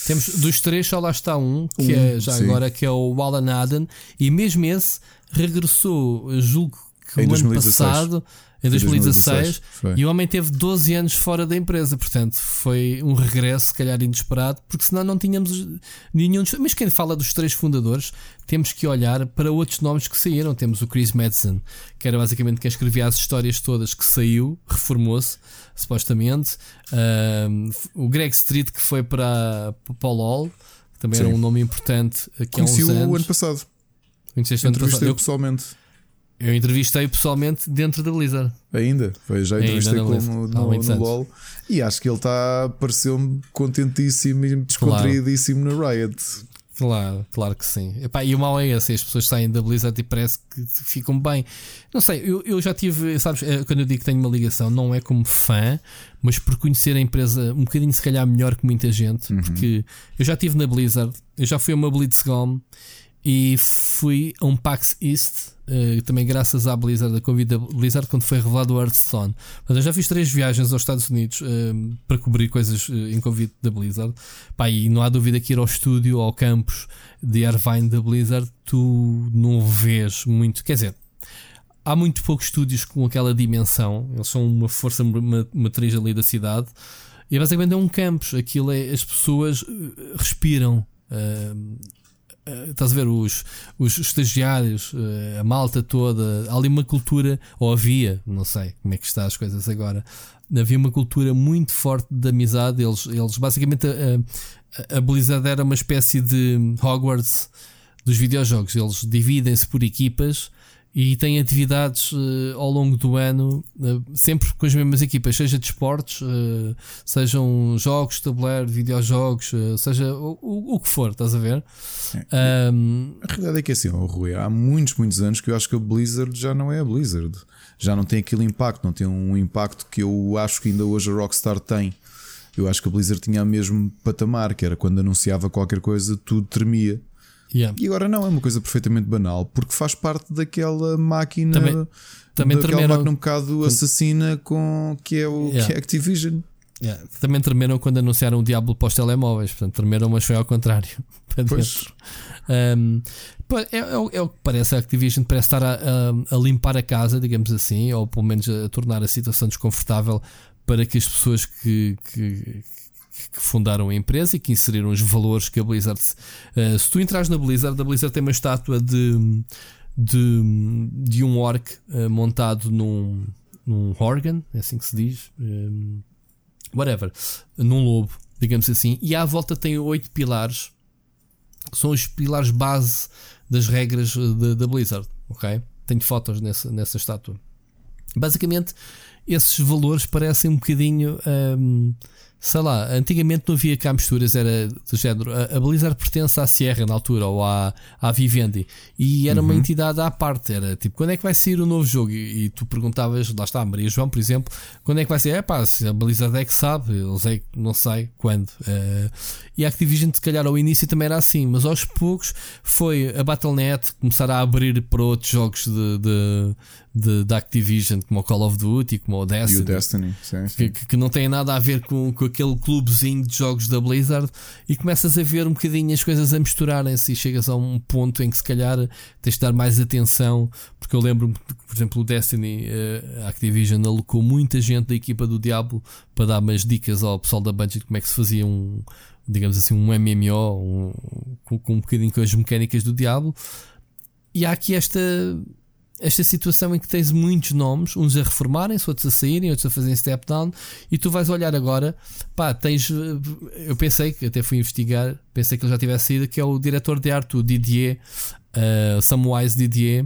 Temos dos três, só lá está um, que um, é já sim. agora, que é o Alan Aden, e mesmo esse regressou, julgo que em o 2016. ano passado, em 2016, 2016 e o homem teve 12 anos fora da empresa, portanto foi um regresso, se calhar inesperado, porque senão não tínhamos nenhum. Mas quem fala dos três fundadores, temos que olhar para outros nomes que saíram. Temos o Chris Madsen, que era basicamente quem escrevia as histórias todas, que saiu, reformou-se, supostamente. O Greg Street, que foi para, para o LOL, que também Sim. era um nome importante aqui há uns anos. o ano passado. Conheceste o ano passado? Eu pessoalmente. Eu entrevistei pessoalmente dentro da Blizzard. Ainda? Foi, já entrevistei como no, no, no LOL. E acho que ele está, pareceu-me contentíssimo e descontraídíssimo claro. no Riot. Claro, claro que sim. Epá, e o mal é esse, as pessoas saem da Blizzard e parece que ficam bem. Não sei, eu, eu já tive, sabes, é, quando eu digo que tenho uma ligação, não é como fã, mas por conhecer a empresa um bocadinho se calhar melhor que muita gente, uhum. porque eu já estive na Blizzard, eu já fui a uma BlitzCon e fui a um PAX East, uh, também graças à Blizzard, a convite da Blizzard, quando foi revelado o Hearthstone. Mas eu já fiz três viagens aos Estados Unidos uh, para cobrir coisas uh, em convite da Blizzard. Pá, e não há dúvida que ir ao estúdio, ao campus de Irvine da Blizzard, tu não vês muito. Quer dizer, há muito poucos estúdios com aquela dimensão. Eles são uma força matriz ali da cidade. E basicamente é um campus. Aquilo é. As pessoas respiram. Estás a ver os, os estagiários, uh, a malta toda, há ali uma cultura, ou havia, não sei como é que está as coisas agora, havia uma cultura muito forte de amizade. Eles, eles basicamente a, a Blizzard era uma espécie de Hogwarts dos videojogos. Eles dividem-se por equipas e tem atividades uh, ao longo do ano, uh, sempre com as mesmas equipas, seja de esportes, uh, sejam jogos, tabuleiro, videojogos, seja o, o, o, que for, estás a ver? É, um, a realidade é que é assim, oh, Rui, há muitos, muitos anos que eu acho que a Blizzard já não é a Blizzard, já não tem aquele impacto, não tem um impacto que eu acho que ainda hoje a Rockstar tem. Eu acho que a Blizzard tinha o mesmo patamar, que era quando anunciava qualquer coisa, tudo tremia. Yeah. E agora não, é uma coisa perfeitamente banal, porque faz parte daquela máquina. Também, também daquela tremeram, máquina um bocado assassina com que é o yeah. que é Activision. Yeah. Também tremeram quando anunciaram o Diablo para os telemóveis, portanto, tremeram, mas foi ao contrário. Pois. Um, é, é, é, o que parece. A Activision parece estar a, a, a, limpar a casa, digamos assim, ou pelo menos a, tornar a situação desconfortável para que as pessoas que, que, que fundaram a empresa e que inseriram os valores que a Blizzard. Uh, se tu entras na Blizzard, a Blizzard tem uma estátua de, de, de um orc uh, montado num, num organ, é assim que se diz, um, eh, whatever, num lobo, digamos assim, e à volta tem oito pilares que são os pilares base das regras da Blizzard, ok? Tenho fotos nessa, nessa estátua. Basicamente, esses valores parecem um bocadinho. Um, sei lá, antigamente não havia cá misturas, era do género. A, Blizzard pertence à Sierra na altura, ou à, à Vivendi, e era uhum. uma entidade à parte. Era tipo, quando é que vai sair o novo jogo? E, e, tu perguntavas, lá está, a Maria João, por exemplo, quando é que vai ser? É pá, a Blizzard é que sabe, eles é que não sei quando. Uh, e a Activision, se calhar, ao início também era assim, mas aos poucos foi a Battle.net começar a abrir para outros jogos de, de de, da Activision, como o Call of Duty, como o Destiny, o Destiny sim, sim. Que, que, não tem nada a ver com, com aquele clubezinho de jogos da Blizzard, e começas a ver um bocadinho as coisas a misturarem-se e chegas a um ponto em que se calhar tens de dar mais atenção, porque eu lembro-me, por exemplo, o Destiny, eh, a Activision alocou muita gente da equipa do Diablo para dar umas dicas ao pessoal da Budget como é que se fazia um, digamos assim, um MMO um, com, com um bocadinho com as mecânicas do Diablo. E há aqui esta esta situação em que tens muitos nomes, uns a reformarem-se, outros a saírem, outros a fazerem step down, e tu vais olhar agora, pá, tens. Eu pensei que até fui investigar, pensei que ele já tivesse saído, que é o diretor de arte, o Didier, uh, Samwise Didier,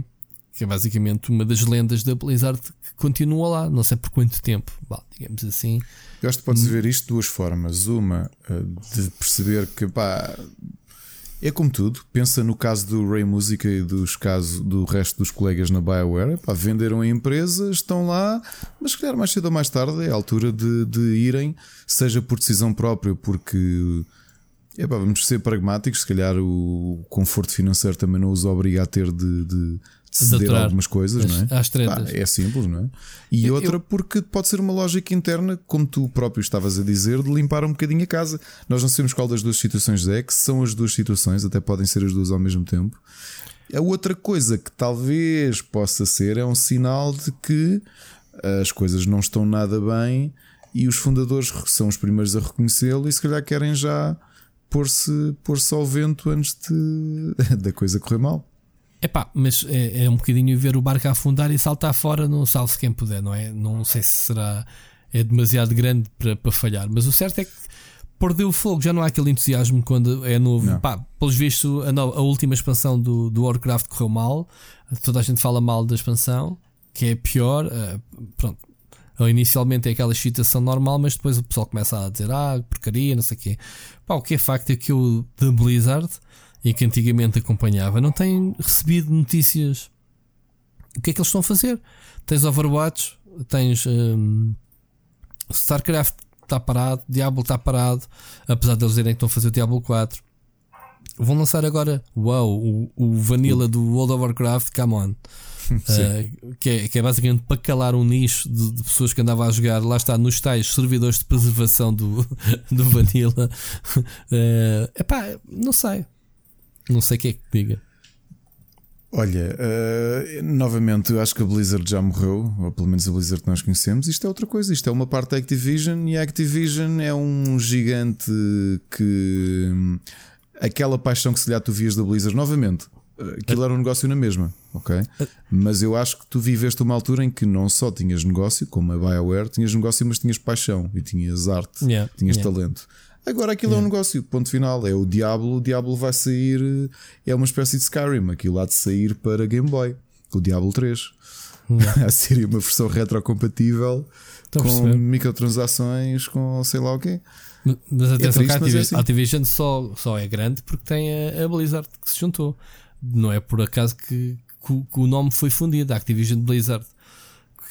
que é basicamente uma das lendas da Blizzard que continua lá, não sei por quanto tempo, bah, digamos assim. Eu acho que podes ver isto de duas formas. Uma, eh, de perceber que pá, é como tudo, pensa no caso do Ray Música e dos casos do resto dos colegas na BioWare. Venderam a empresa, estão lá, mas calhar mais cedo ou mais tarde é a altura de, de irem, seja por decisão própria, porque vamos ser pragmáticos, se calhar o conforto financeiro também não os obriga a ter de, de ceder algumas coisas, não é? Às Pá, é simples, não é? E eu, outra, porque pode ser uma lógica interna, como tu próprio estavas a dizer, de limpar um bocadinho a casa. Nós não sabemos qual das duas situações é, que são as duas situações, até podem ser as duas ao mesmo tempo. A outra coisa que talvez possa ser é um sinal de que as coisas não estão nada bem e os fundadores são os primeiros a reconhecê-lo e se calhar querem já pôr-se pôr ao vento antes de, da coisa correr mal. Epá, mas é, é um bocadinho ver o barco a afundar e saltar fora, não salve quem puder, não é? Não sei se será é demasiado grande para, para falhar, mas o certo é que perdeu o fogo, já não há aquele entusiasmo quando é novo. Pá, pelos vistos, a, a, última expansão do, do Warcraft correu mal, toda a gente fala mal da expansão, que é pior. Uh, pronto, inicialmente é aquela excitação normal, mas depois o pessoal começa a dizer ah, porcaria, não sei o quê. Pá, o que é facto é que o da Blizzard e que antigamente acompanhava, não tem recebido notícias. O que é que eles estão a fazer? Tens Overwatch, tens um, StarCraft está parado, Diablo está parado, apesar de eles dizerem que estão a fazer o Diablo 4. vão lançar agora o, o Vanilla do World of Warcraft, come on. Uh, que, é, que é basicamente para calar um nicho de, de, pessoas que andavam a jogar, lá está, nos tais servidores de preservação do, do Vanilla. Uh, epá, não sei. Não sei o que é que diga. Olha, uh, novamente, eu acho que a Blizzard já morreu, ou pelo menos a Blizzard que nós conhecemos. Isto é outra coisa, isto é uma parte da Activision e a Activision é um gigante que. Aquela paixão que se lhe tu vias da Blizzard, novamente, aquilo era um negócio na mesma, ok? Mas eu acho que tu viveste uma altura em que não só tinhas negócio, como a BioWare, tinhas negócio, mas tinhas paixão e tinhas arte, yeah, tinhas yeah. talento. Agora aquilo yeah. é um negócio, ponto final. É o Diablo, o Diablo vai sair, é uma espécie de Skyrim, aquilo há de sair para Game Boy, o Diablo 3. Yeah. Seria uma versão retrocompatível com microtransações, com sei lá o quê. Mas atenção é que a Activision, é assim. Activision só, só é grande porque tem a, a Blizzard que se juntou. Não é por acaso que, que, que o nome foi fundido, a Activision Blizzard.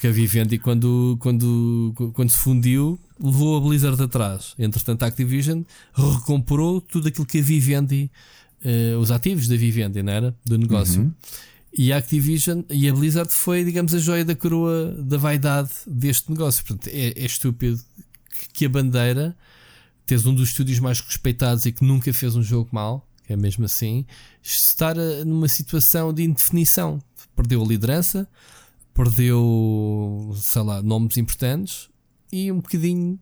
Que a Vivendi, quando, quando, quando se fundiu, levou a Blizzard atrás. Entretanto, a Activision recomprou tudo aquilo que a Vivendi, uh, os ativos da Vivendi, não era? Do negócio. Uhum. E a Activision e a Blizzard foi, digamos, a joia da coroa da vaidade deste negócio. Portanto, é, é estúpido que a bandeira, tens um dos estúdios mais respeitados e que nunca fez um jogo mal, que é mesmo assim, estar eh, numa situação de indefinição. Perdeu a liderança, perdeu, sei lá, nomes importantes e um bocadinho,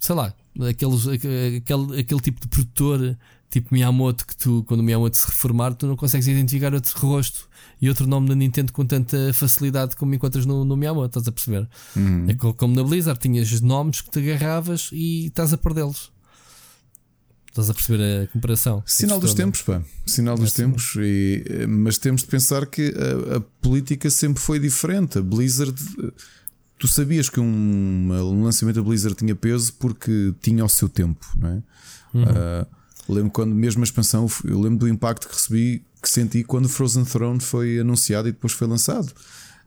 sei lá, aqueles, aquele, aquele tipo de produtor tipo Miyamoto que tu, quando o Miyamoto se reformar, tu não consegues identificar outro rosto e outro nome da Nintendo com tanta facilidade como encontras no, no Miyamoto, estás a perceber? Uhum. É como na Blizzard, tinhas nomes que te agarravas e estás a perdê-los. Estás a perceber a comparação? Sinal dos tempos, pá. Sinal dos é tempos. E, mas temos de pensar que a, a, política sempre foi diferente. A Blizzard. Tu sabias que um, um lançamento da Blizzard tinha peso porque tinha o seu tempo, não é? Uhum. Uh, lembro quando, mesmo a expansão, eu lembro do impacto que recebi, que senti quando Frozen Throne foi anunciado e depois foi lançado.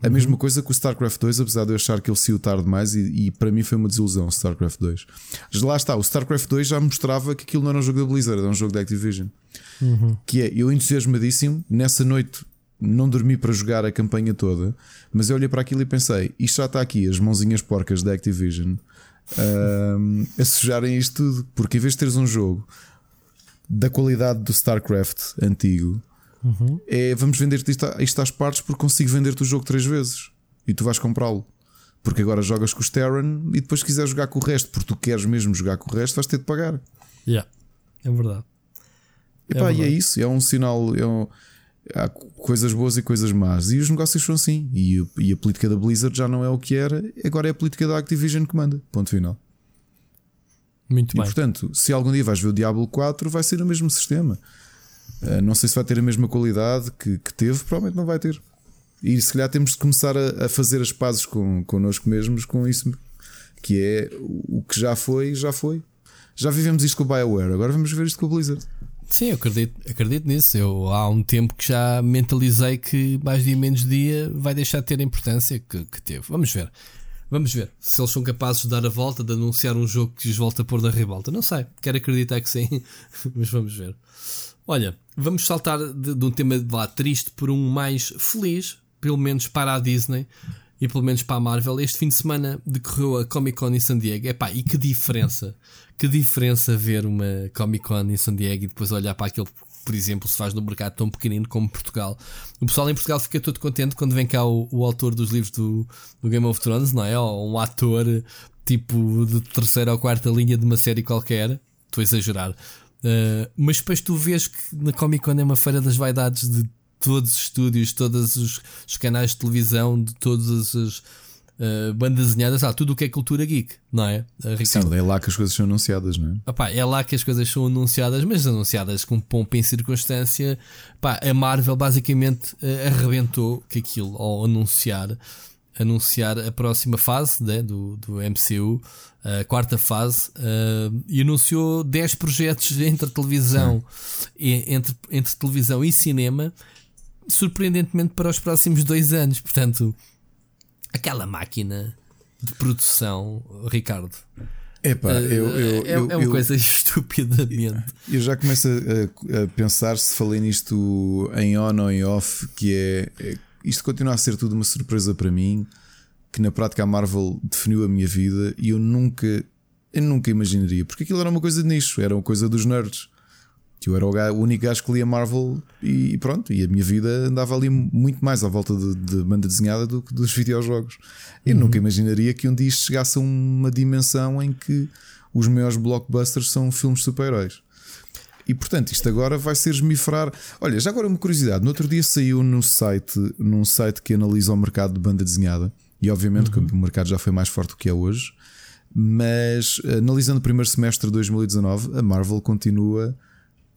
A mesma uhum. coisa com o StarCraft 2, apesar de eu achar que ele saiu tarde demais e, e, para mim foi uma desilusão o StarCraft 2. Mas lá está, o StarCraft 2 já mostrava que aquilo não era um jogo da Blizzard, era um jogo da Activision. Uhum. Que é, eu entusiasmadíssimo, nessa noite não dormi para jogar a campanha toda, mas eu olhei para aquilo e pensei: isto já está aqui, as mãozinhas porcas da Activision um, a sujarem isto tudo, porque em vez de teres um jogo da qualidade do StarCraft antigo Uhum. É vamos vender isto, isto às partes porque consigo vender-te o jogo três vezes e tu vais comprá-lo. Porque agora jogas com os Terran e depois, se quiseres jogar com o resto, porque tu queres mesmo jogar com o resto, vais ter de pagar. Yeah. É verdade. E, é pá, verdade. e é isso, é um sinal. É um, há coisas boas e coisas más. E os negócios são assim. E, e, a política da Blizzard já não é o que era, agora é a política da Activision que manda. Ponto final. Muito e, bem. portanto, se algum dia vais ver o Diablo 4, vai ser o mesmo sistema. Uh, não sei se vai ter a mesma qualidade que, que, teve, provavelmente não vai ter. E se calhar temos de começar a, a fazer as pazes com, connosco mesmos com isso, que é o que já foi, já foi. Já vivemos isto com o BioWare, agora vamos ver isto com o Blizzard. Sim, eu acredito, acredito nisso. Eu há um tempo que já mentalizei que mais dia menos dia vai deixar de ter a importância que, que teve. Vamos ver. Vamos ver se eles são capazes de dar a volta, de anunciar um jogo que os volta a pôr na revolta. Não sei, quero acreditar que sim, mas vamos ver. Olha, vamos saltar de, de um tema lá triste por um mais feliz, pelo menos para a Disney e pelo menos para a Marvel. Este fim de semana decorreu a Comic Con em San Diego. Epá, e que diferença! Que diferença ver uma Comic Con em San Diego e depois olhar para aquele, por exemplo, se faz num mercado tão pequenino como Portugal. O pessoal em Portugal fica todo contente quando vem cá o, o autor dos livros do, do, Game of Thrones, não é? Ou um ator tipo de terceira ou quarta linha de uma série qualquer. Estou a exagerar Uh, mas depois tu vês que na Comic Con é uma feira das vaidades de todos os estúdios, todos os, os canais de televisão, de todas as uh, bandas desenhadas, ah, tudo o que é cultura geek, não é? Uh, Sim, é lá que as coisas são anunciadas, não é? Epá, é lá que as coisas são anunciadas, mas anunciadas com pompa em circunstância. Epá, a Marvel basicamente uh, arrebentou que aquilo ao anunciar anunciar a próxima fase né, do, do MCU, a quarta fase, uh, e anunciou 10 projetos entre televisão, e, entre, entre televisão e cinema, surpreendentemente para os próximos dois anos. Portanto, aquela máquina de produção, Ricardo. Epá, uh, eu, eu, é, eu, é, uma coisa estupidamente. Eu já começo a, a, pensar se falei nisto em on ou em off, que é, é isto continua a ser tudo uma surpresa para mim, que na prática a Marvel definiu a minha vida e eu nunca, eu nunca imaginaria, porque aquilo era uma coisa de nicho, era uma coisa dos nerds. Eu era o, gajo, o único gajo que lia Marvel e pronto, e a minha vida andava ali muito mais à volta de, de banda desenhada do que dos videojogos. Eu uhum. nunca imaginaria que um dia isto chegasse a uma dimensão em que os maiores blockbusters são filmes super-heróis. E portanto, isto agora vai ser esmifrar. Olha, já agora uma curiosidade: no outro dia saiu no site, num site que analisa o mercado de banda desenhada, e obviamente uhum. que o mercado já foi mais forte do que é hoje. Mas analisando o primeiro semestre de 2019, a Marvel continua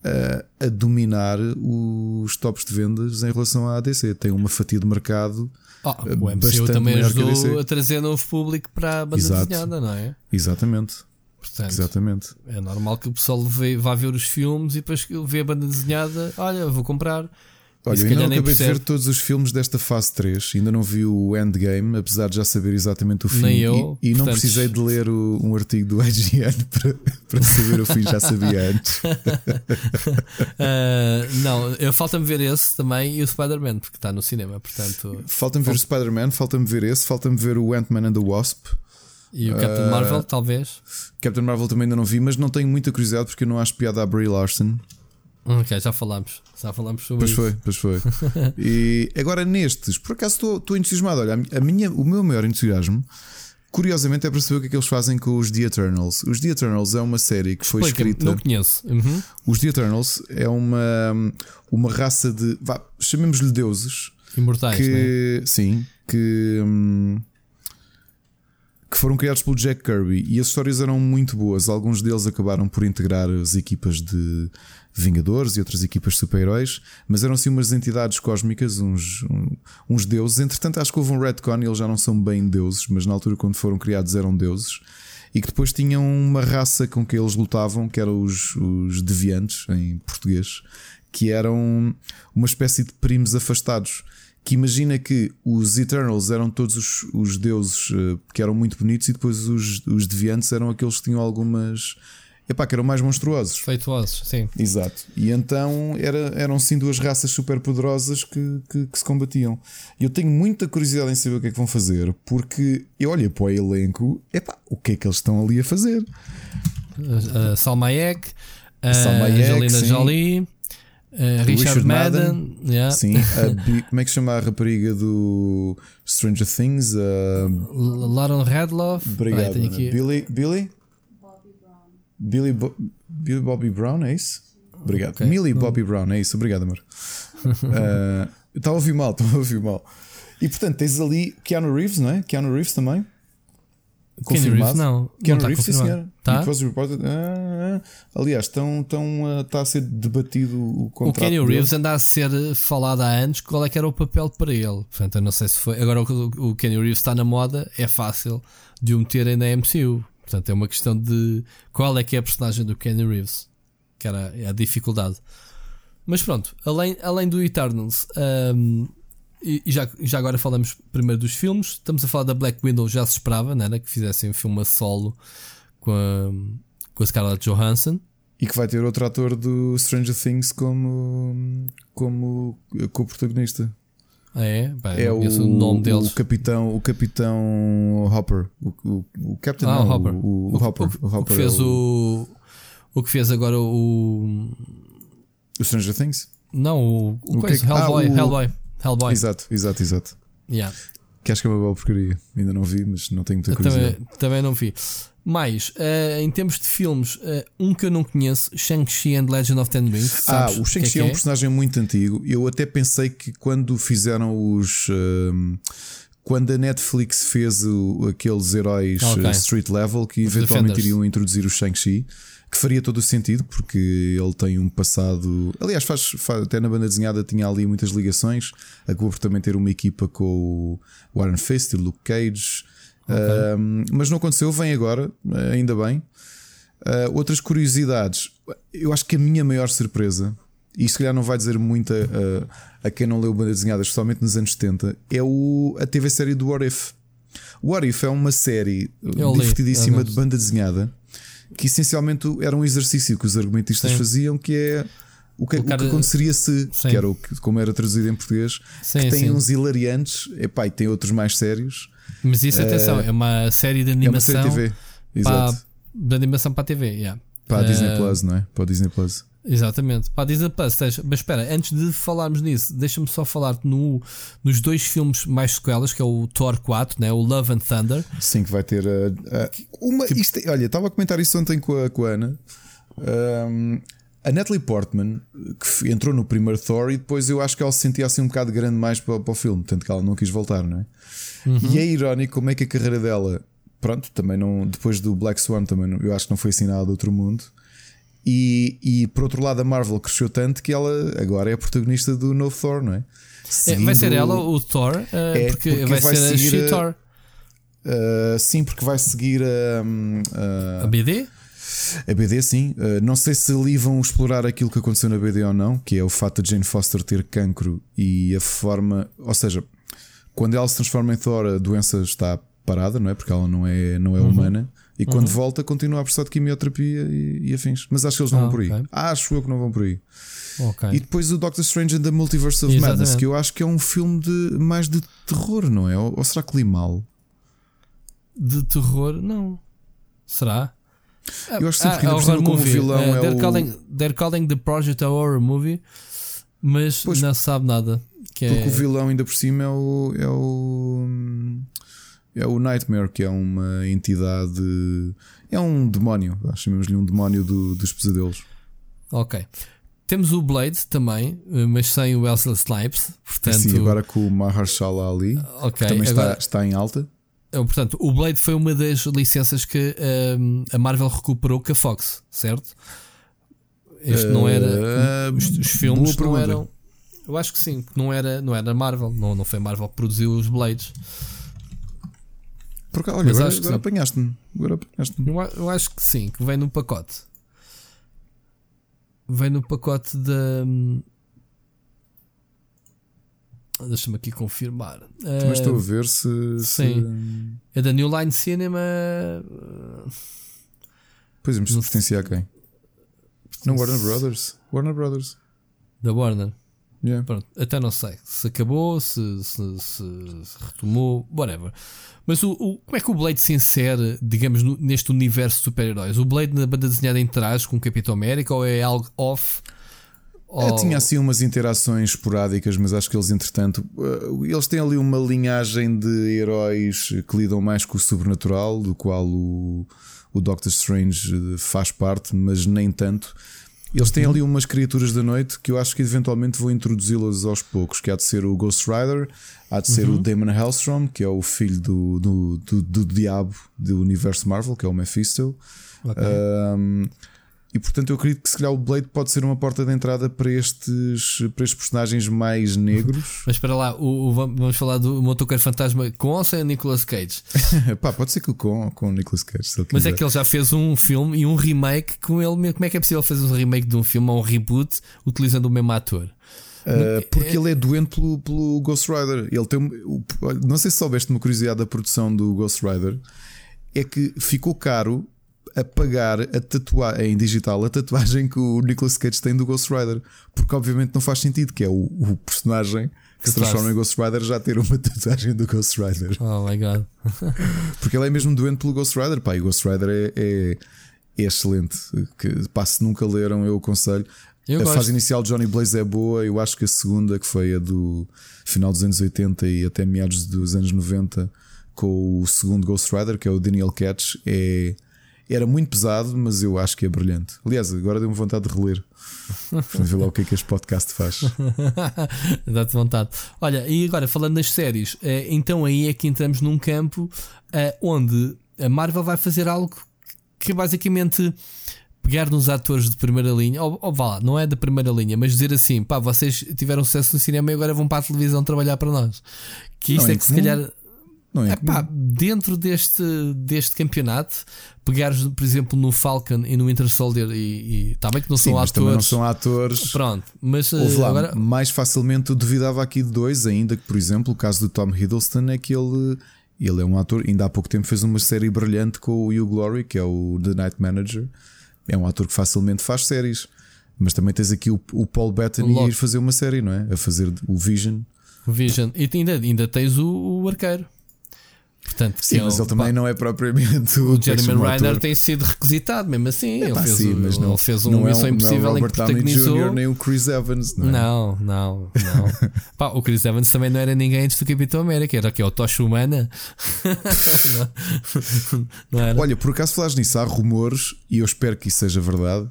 a, a dominar os tops de vendas em relação à ADC. Tem uma fatia de mercado. Oh, o MCU também ajudou a, a, trazer novo público para a banda Exato. desenhada, não é? Exatamente. Portanto, Exatamente. É normal que o pessoal vê, vá ver os filmes e depois vê a banda desenhada. Olha, vou comprar. Olha, eu ainda não acabei de ver todos os filmes desta fase 3, ainda não vi o Endgame, apesar de já saber exatamente o fim. Nem eu, e, e não precisei de ler o, um artigo do IGN para, para saber o fim, já sabia antes. uh, não, falta-me ver esse também e o Spider-Man, porque está no cinema. portanto Falta-me ver o Spider-Man, falta-me ver esse, falta-me ver o Ant-Man and the Wasp. E o Captain uh, Marvel, talvez. Captain Marvel também ainda não vi, mas não tenho muita curiosidade porque eu não acho piada a Brie Larson. Ok, já falámos. Já falámos sobre pois isso. Pois foi, pois foi. e agora nestes, por acaso estou entusiasmado. Olha, a minha, o meu maior entusiasmo, curiosamente, é para saber o que é que eles fazem com os The Eternals. Os The Eternals é uma série que foi escrita. Não conheço. Uhum. Os The Eternals é uma, uma raça de. chamemos-lhe deuses. Imortais, que, é? Sim, que. Hum, que foram criados pelo Jack Kirby e as histórias eram muito boas. Alguns deles acabaram por integrar as equipas de Vingadores e outras equipas de super-heróis, mas eram assim umas entidades cósmicas, uns, uns deuses. Entretanto, acho que houve um retcon e eles já não são bem deuses, mas na altura, quando foram criados, eram deuses. E que depois tinham uma raça com que eles lutavam, que eram os, os deviantes, em português, que eram uma espécie de primos afastados que imagina que os Eternals eram todos os, os deuses uh, que eram muito bonitos e depois os, os deviantes eram aqueles que tinham algumas. Epá, que eram mais monstruosos. Feituosos, sim. Exato. E então era, eram sim duas raças super poderosas que, que, que, se combatiam. E eu tenho muita curiosidade em saber o que é que vão fazer, porque eu olho para o elenco, epá, o que é que eles estão ali a fazer? Uh, uh, Salma Hayek, uh, Angelina Jolie. Uh, Richard, Richard, Madden, Madden. Yeah. Sim, como é que se chama a rapariga do Stranger Things? Uh, Lauren Radloff. Obrigado. Ah, aqui... Billy, Billy? Bobby Brown. Billy, Bo Billy Bobby Brown, é isso? Obrigado. Okay. Millie Bobby Brown, é isso. Obrigado, amor. uh, estava a ouvir mal, estava a ouvir mal. E portanto, tens ali Keanu Reeves, não é? Keanu Reeves também. Keanu Reeves não. Keanu Reeves, sim, senhor. Tá? Reported, ah, ah, aliás, estão, estão, está a ser debatido o contrato. O Keanu Reeves anda a ser falado há anos qual é que era o papel para ele. Portanto, eu não sei se foi. Agora o, o Keanu Reeves está na moda, é fácil de o meterem na MCU. Portanto, é uma questão de qual é que é a personagem do Keanu Reeves. Que era a dificuldade. Mas pronto, além, além do Eternals, um, e, já, já agora falamos primeiro dos filmes. Estamos a falar da Black Widow, já se esperava, né, né que fizessem um filme a solo com a, com a Scarlett Johansson. E que vai ter outro ator do Stranger Things como, como co-protagonista. Ah, é? Bem, é o, o, nome deles. O capitão, o capitão Hopper. O, o, o Captain ah, não, Hopper. O, o, o, Hopper. O, o, que fez o, o que fez agora o. O Stranger Things? Não, o, o, coisa, que, Hellboy, ah, Hellboy. Hellboy. Exato, exato, exato. Yeah. Que acho que é uma boa porcaria. Ainda não vi, mas não tenho muita curiosidade. Também, também não vi. Mais, uh, em termos de filmes, uh, um que eu não conheço, Shang-Chi and Legend of Ten Rings. Ah, o Shang-Chi é, é, um é? personagem muito antigo. Eu até pensei que quando fizeram os. Uh, quando a Netflix fez o, aqueles heróis okay. street level, que eventualmente iriam introduzir o Shang-Chi que faria todo o sentido, porque ele tem um passado. Aliás, faz, faz, até na banda desenhada tinha ali muitas ligações. Acabou por também ter uma equipa com o Warren Fist e o Luke Cage. Okay. mas não aconteceu, vem agora, ainda bem. Uh, outras curiosidades, eu acho que a minha maior surpresa, e se calhar não vai dizer muito a, a quem não leu banda desenhada, especialmente nos anos 70, é o, a TV série do What If. What If é uma série eu divertidíssima li, de banda desenhada que essencialmente era um exercício que os argumentistas sim. faziam, que é o que, o que aconteceria se, sim. que era o que, como era traduzido em português, sim, que tem sim. uns hilariantes epá, e tem outros mais sérios. Mas isso, atenção, uh, é uma série de animação. É uma série TV. Exato. Para, de animação para a TV, yeah. Para a uh, Disney Plus, não é? Para a Disney Plus. Exatamente, para a Disney Plus. Mas espera, antes de falarmos nisso, deixa-me só falar no, nos dois filmes mais sequelas, que é o Thor 4, né? o Love and Thunder. Sim, que vai ter uh, uh, uma. Que... Isto, é, olha, estava a comentar isso ontem com a, com a Ana. Um, a Natalie Portman, que entrou no primeiro Thor, e depois eu acho que ela se sentia assim um bocado grande mais para, para o filme, tanto que ela não quis voltar, não é? Uhum. E é irónico como é que a carreira dela, pronto, também não. Depois do Black Swan, também não, eu acho que não foi assim nada de outro mundo. E, e por outro lado, a Marvel cresceu tanto que ela agora é a protagonista do novo Thor, não é? Seguindo... vai ser ela o Thor? Uh, é, porque, porque, vai, vai ser seguir a Thor. Uh, sim, porque vai seguir a. a, a BD? A BD, sim. Uh, não sei se ali vão explorar aquilo que aconteceu na BD ou não, que é o fato de Jane Foster ter cancro e a forma. Ou seja, quando ela se transforma em Thor, a doença está parada, não é? Porque ela não é, não é uhum. humana. E uhum. quando volta, continua a precisar de quimioterapia e, e, afins. Mas acho que eles não ah, vão por aí. Okay. Acho eu que não vão por aí. Okay. E depois o Doctor Strange and the Multiverse of Exatamente. Madness, que eu acho que é um filme de mais de terror, não é? Ou, ou será que li mal? De terror, não. Será? Eu acho sempre ah, que ainda como movie. vilão uh, é they're, o... calling, they're calling the project a horror movie, mas pois, não sabe nada. porque é... o vilão ainda por cima é o, é o é o Nightmare, que é uma entidade. É um demónio, chamemos-lhe um demónio do, dos pesadelos. Ok. Temos o Blade também, eh, mas sem o Wesley Snipes. Portanto... Sim, agora com o Mahershala Ali, okay, que também agora... está, está em alta. Eh, portanto, o Blade foi uma das licenças que um, eh, a Marvel recuperou com a Fox, certo? Este uh, não era. Os, os filmes não eram. Eu acho que sim, não era, não era Marvel, não, não foi Marvel que produziu os Blades. Porque, olha, agora, agora apanhaste-me. Agora apanhaste-me. Eu, eu, acho que sim, que vem no pacote. Vem no pacote da. Deixa-me aqui confirmar. Também uh, estou a ver se. Sim. Se... É da New Line Cinema. Pois é, mas pertencia a quem? Não, Warner Brothers. Warner Brothers. Da Warner. Yeah. Pronto, até não sei se acabou, se, se, se, se retomou, whatever. Mas o, o, como é que o Blade se insere, digamos, no, neste universo de super-heróis? O Blade na banda desenhada em trás com o Capitão América ou é algo off? É, tinha assim umas interações esporádicas, mas acho que eles, entretanto, eh, eles têm ali uma linhagem de heróis que lidam mais com o sobrenatural, do qual o, o Doctor Strange eh, faz parte, mas nem tanto. Eles têm ali umas criaturas da noite que eu acho que eventualmente vou introduzi-las aos poucos, que há de ser o Ghost Rider, há de ser uhum. o Damon Hellstrom, que é o filho do, do, do, do diabo do universo Marvel, que é o Mephisto. Okay. Um, e portanto eu acredito que se calhar o Blade pode ser uma porta de entrada para estes, para estes personagens mais negros. Mas para lá, o, o, vamos falar do Motoqueiro Fantasma com ou sem Nicolas Cage? Pá, pode ser que com, com o Nicolas Cage. Mas é que ele já fez um filme e um remake com ele mesmo. Como é que é possível fazer um remake de um filme ou um reboot utilizando o mesmo ator? Uh, porque é... ele é doente pelo, pelo Ghost Rider. Ele tem, não sei se soubeste uma curiosidade da produção do Ghost Rider. É que ficou caro a pagar a tatuagem em digital a tatuagem que o Nicolas Cage tem do Ghost Rider, porque obviamente não faz sentido, que é o, o personagem que se transforma em Ghost Rider já ter uma tatuagem do Ghost Rider. Oh my god. porque ele é mesmo doente pelo Ghost Rider, pá, e o Ghost Rider é, é, é excelente. Que, pá, se nunca leram, eu aconselho. Eu a gosto. fase inicial de Johnny Blaze é boa, eu acho que a segunda, que foi a do final dos anos 80 e até meados dos anos 90, com o segundo Ghost Rider, que é o Daniel Catch, é era muito pesado, mas eu acho que é brilhante. Aliás, agora deu-me vontade de reler. Para ver lá o que é que este podcast faz. Dá-te vontade. Olha, e agora falando das séries, eh, então aí é que entramos num campo eh, onde a Marvel vai fazer algo que basicamente pegar nos atores de primeira linha, ou, ou vá lá, não é da primeira linha, mas dizer assim: pá, vocês tiveram sucesso no cinema e agora vão para a televisão trabalhar para nós. Que isto não é, é que se calhar não é? Epá, dentro deste, deste campeonato, pegares, por exemplo, no Falcon e no Winter Soldier, e está bem que não Sim, são atores. não são atores. Pronto, mas lá, agora... mais facilmente eu duvidava aqui de dois, ainda que, por exemplo, o caso do Tom Hiddleston é que ele, Ele é um ator, ainda há pouco tempo fez uma série brilhante com o Hugh Glory, que é o The Night Manager. É um ator que facilmente faz séries. Mas também tens aqui o, o Paul Bettany a ir fazer uma série, não é? A fazer o Vision. O Vision. E ainda, ainda tens o, o arqueiro. Portanto, sim, mas ele também não é propriamente o, o Jeremy Renner tem sido requisitado mesmo assim. É, ele, fez sim, o, mas não, ele fez uma missão é um, impossível não é em que protagonizou. Jr., nem o Chris Evans, não é? Não, não, não. Pá, o Chris Evans também não era ninguém antes do Capitão América, era que é o Tocha Humana. Olha, por acaso falares nisso, há rumores, e eu espero que isso seja verdade.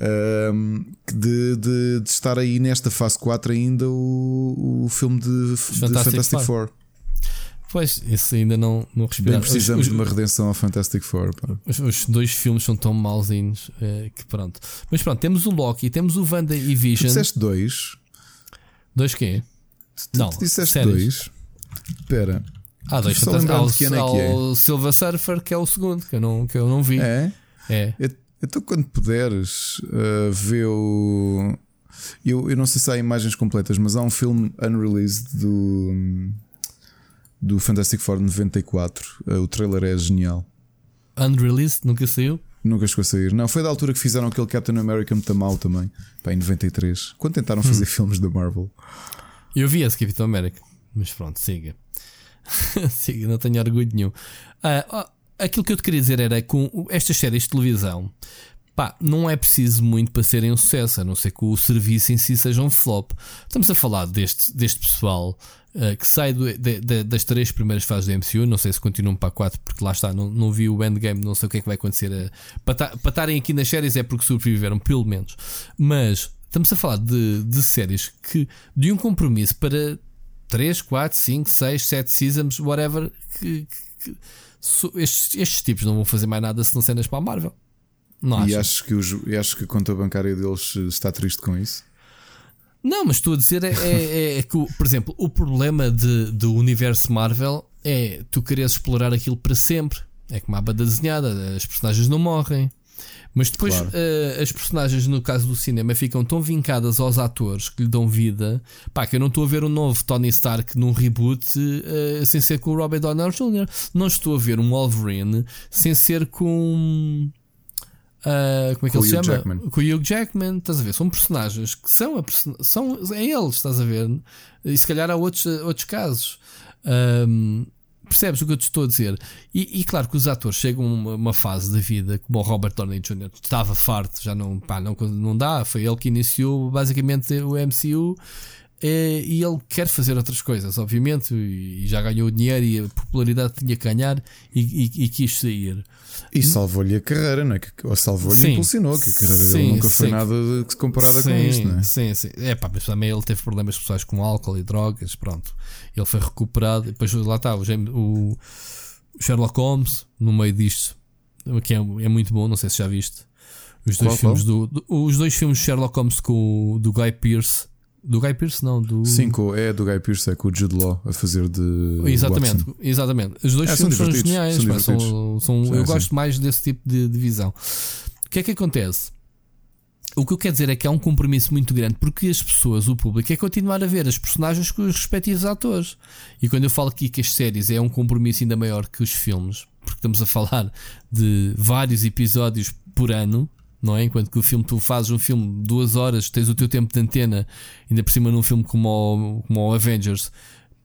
Um, de, de, de, estar aí nesta fase 4 ainda o, o filme de Fantastic, de Fantastic Four. Four. Pois, isso ainda não, não respiramos. Bem, precisamos os, de uma redenção ao Fantastic Four. Os, os, dois filmes são tão malzinhos é, que pronto. Mas pronto, temos o Loki, temos o Wanda e Vision. Tu disseste dois? Dois quê? Tu, não, tu disseste séries. dois. Espera. Ah, dois Fantastic Four. É que é. o Silver Surfer, que é o segundo, que eu não, que eu não vi. É? É. Então, quando puderes uh, ver o. Eu, eu não sei se há imagens completas, mas há um filme unreleased do do Fantastic Four 94. Uh, o trailer é genial. Unreleased? Nunca saiu? Nunca chegou a sair. Não, foi da altura que fizeram aquele Captain America muito mal também. Pá, em 93. Quando tentaram hum. fazer filmes da Marvel. Eu vi esse Capitão América. Mas pronto, siga. siga, não tenho orgulho nenhum. Uh, aquilo que eu te queria dizer era com estas séries de televisão. Pá, não é preciso muito para serem um sucesso, a não ser que o serviço em si seja um flop. Estamos a falar deste, deste pessoal uh, que sai do, de, de, das três primeiras fases do MCU. Não sei se continuam para a 4, porque lá está, não, não vi o endgame, não sei o que é que vai acontecer. Uh, para estarem aqui nas séries é porque sobreviveram, pelo menos. Mas estamos a falar de, de séries que de um compromisso para 3, 4, 5, 6, 7 seasons, whatever, que, que, que estes, estes tipos não vão fazer mais nada se não cenas para a Marvel. Não e acho que, os, acho que a conta bancária deles está triste com isso? Não, mas estou a dizer é, é, é que, por exemplo, o problema de, do universo Marvel é tu queres explorar aquilo para sempre. É como a banda desenhada, as personagens não morrem. Mas depois claro. uh, as personagens, no caso do cinema, ficam tão vincadas aos atores que lhe dão vida. Pá, que eu não estou a ver um novo Tony Stark num reboot uh, sem ser com o Robert Downey Jr. Não estou a ver um Wolverine sem ser com. Uh, como é que com ele se chama? Jackman. Com o Hugh Jackman, estás a ver? São personagens que são, a person são é eles, estás a ver? E se calhar há outros, outros casos. Um, percebes o que eu te estou a dizer? E, e claro que os atores chegam a uma, uma, fase da vida, como o Robert Downey Jr. estava farto, já não, pá, não, não dá. Foi ele que iniciou basicamente o MCU e ele quer fazer outras coisas, obviamente, e já ganhou dinheiro e a popularidade tinha que ganhar e, e, e quis sair. E salvou-lhe a carreira, não é? Ou salvou-lhe e impulsionou, que a carreira sim, dele nunca sim. foi nada comparada sim, com isto, não é? Sim, sim. É pá, mas também ele teve problemas pessoais com álcool e drogas, pronto. Ele foi recuperado, depois lá está, o, o Sherlock Holmes, no meio disto, que é, é muito bom, não sei se já viste. Os dois, qual, filmes qual? Do, do, os dois filmes de Sherlock Holmes com o, do Guy Pearce do Guy Pearce, não, do. Sim, é do Guy Pearce, é com o Jude Law a fazer de. Exatamente, Watson. exatamente. Os dois é, filmes são, são geniais, são, são, são sim, eu sim. gosto mais desse tipo de, de visão. O que é que acontece? O que eu quero dizer é que há um compromisso muito grande porque as pessoas, o público, é continuar a ver as personagens com os respectivos atores. E quando eu falo aqui que as séries é um compromisso ainda maior que os filmes, porque estamos a falar de vários episódios por ano, não é? Enquanto que o filme, tu fazes um filme de duas horas, tens o teu tempo de antena, ainda por cima num filme como o, como o Avengers,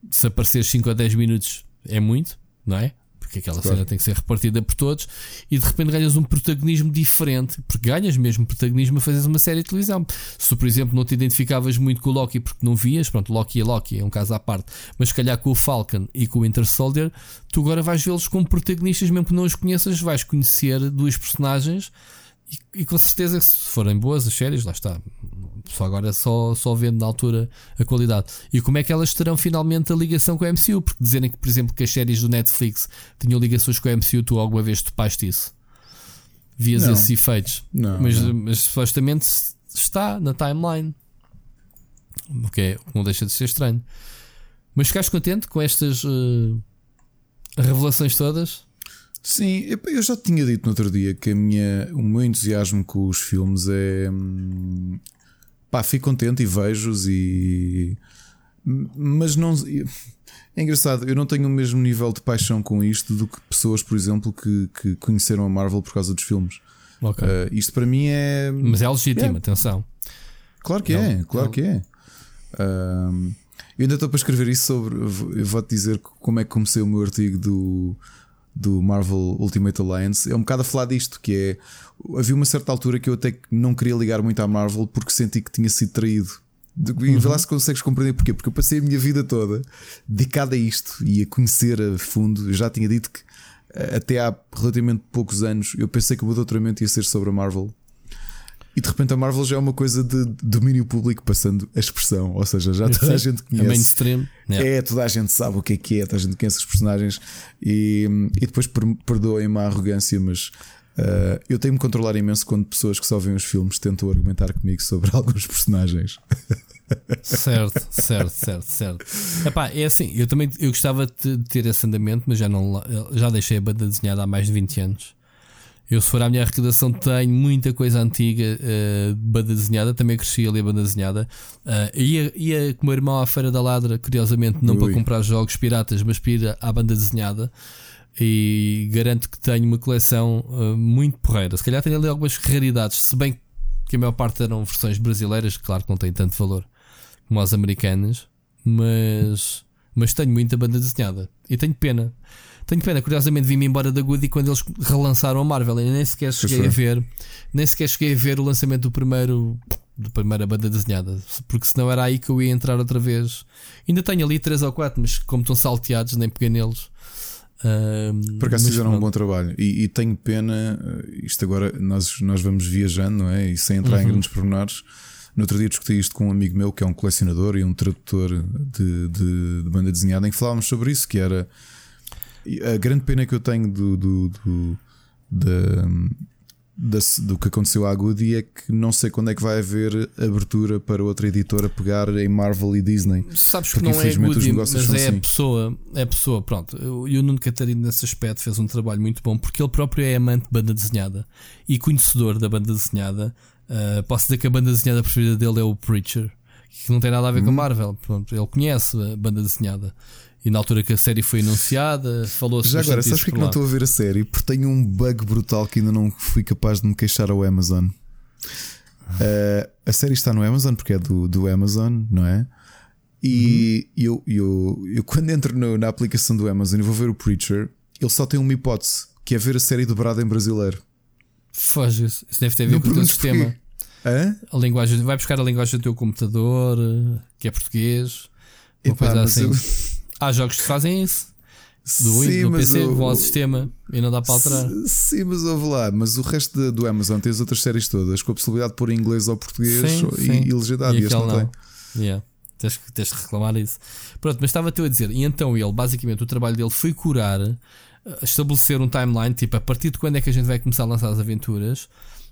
se aparecer 5 a 10 minutos é muito, não é? Porque aquela claro. cena tem que ser repartida por todos e de repente ganhas um protagonismo diferente, porque ganhas mesmo protagonismo a fazeres uma série de televisão. Se tu, por exemplo, não te identificavas muito com o Loki porque não vias, pronto, Loki é Loki, é um caso à parte, mas se calhar com o Falcon e com o Winter Soldier, tu agora vais vê-los como protagonistas, mesmo que não os conheças, vais conhecer duas personagens e, e, com certeza que se forem boas as séries, lá está. Só agora só, só vendo na altura a qualidade. E como é que elas terão finalmente a ligação com a MCU? Porque dizerem que, por exemplo, que as séries do Netflix tinham ligações com a MCU, tu alguma vez topaste isso? Vias não. esses efeitos. Não, mas, não. mas supostamente está na timeline. O que é, não deixa de ser estranho. Mas ficaste contente com estas uh, revelações todas? Sim, eu já tinha dito no outro dia que a minha, o meu entusiasmo com os filmes é. Hum, pá, fico contente e vejo-os e. Mas não. É engraçado, eu não tenho o mesmo nível de paixão com isto do que pessoas, por exemplo, que, que conheceram a Marvel por causa dos filmes. Okay. Uh, isto para mim é. Mas é legítimo, é. atenção. Claro que é, claro que é. Uh, eu ainda estou para escrever isso sobre. Eu vou-te dizer como é que comecei o meu artigo do, do Marvel Ultimate Alliance. É um bocado a falar disto, que é. Havia uma certa altura que eu até não queria ligar muito à Marvel porque senti que tinha sido traído. E uhum. lá se consegues compreender porquê. Porque eu passei a minha vida toda dedicada a isto e a conhecer a fundo. Eu já tinha dito que até há relativamente poucos anos eu pensei que o meu doutoramento ia ser sobre a Marvel. E de repente a Marvel já é uma coisa de domínio público, passando a expressão. Ou seja, já toda a gente conhece. É mainstream. Yeah. É, toda a gente sabe o que é que é, toda a gente conhece os personagens. E, e depois perdoem-me a arrogância, mas uh, eu tenho-me controlar imenso quando pessoas que só veem os filmes tentam argumentar comigo sobre alguns personagens. Certo, certo, certo, certo. Epá, é assim, eu também eu gostava de ter esse andamento, mas já não já deixei a banda desenhada há mais de 20 anos. Eu, se for à minha arrecadação, tenho muita coisa antiga, uh, banda desenhada. Também cresci ali a banda desenhada. Uh, ia, ia com o meu irmão à Feira da Ladra, curiosamente, não Ui. para comprar jogos piratas, mas para ir à banda desenhada. E garanto que tenho uma coleção uh, muito porreira. Se calhar tenho ali algumas raridades, se bem que a maior parte eram versões brasileiras, claro que não tem tanto valor como as americanas, mas, mas tenho muita banda desenhada. E tenho pena. Tenho pena, curiosamente vim-me embora da Goody quando eles relançaram a Marvel. E nem sequer cheguei a ver, nem sequer cheguei a ver o lançamento do primeiro da primeira banda desenhada, porque senão era aí que eu ia entrar outra vez. Ainda tenho ali 3 ou 4, mas como estão salteados, nem peguei neles. Uh, Por acaso fizeram um bom trabalho e, e, tenho pena. Eh, isto agora nós, nós vamos viajando, não é? E sem entrar uhum. em grandes pormenores. No outro dia discuti isto com um amigo meu que é um colecionador e um tradutor de, de, de banda desenhada, em que falávamos sobre isso, que era a grande pena que eu tenho do, do, do, do, do que aconteceu à Goody é que não sei quando é que vai haver abertura para outra editora pegar em Marvel e Disney. Sabes que não é a Goody, mas é assim. a pessoa, é a pessoa, pronto. E o Nuno Catarino nesse aspecto fez um trabalho muito bom porque ele próprio é amante de banda desenhada e conhecedor da banda desenhada. Uh, posso dizer que a banda desenhada preferida dele é o Preacher, que não tem nada a ver hum. com a. Marvel. Pronto, ele conhece a banda desenhada. E na altura que a série foi anunciada, falou-se Já agora, sabes que, que não estou a ver a série? Porque tenho um bug brutal que ainda não fui capaz de me queixar ao Amazon. Uh, a série está no Amazon porque é do, do Amazon, não é? E uhum. eu, eu, eu, quando entro no, na aplicação do Amazon e vou ver o Preacher, ele só tem uma hipótese, que é ver a série dobrada em brasileiro. Foge, isso deve ter a ver com o teu sistema. Hã? A linguagem, vai buscar a linguagem do teu computador, que é português. Uma Epá, coisa assim. Eu... Há jogos que fazem isso. Do Windows, do PC, o, vão ao sistema e não dá para alterar. Sim, mas ouve lá, mas o resto de, do Amazon tem as outras séries todas com a possibilidade de pôr em inglês ou português sim, e, sim. e legendado. E, e não, não, tem. Yeah. Tens, tens de reclamar isso. Pronto, mas estava-te a dizer, e então ele, basicamente, o trabalho dele foi curar, eh, estabelecer um timeline, tipo, a partir de quando é que a gente vai começar a lançar as aventuras,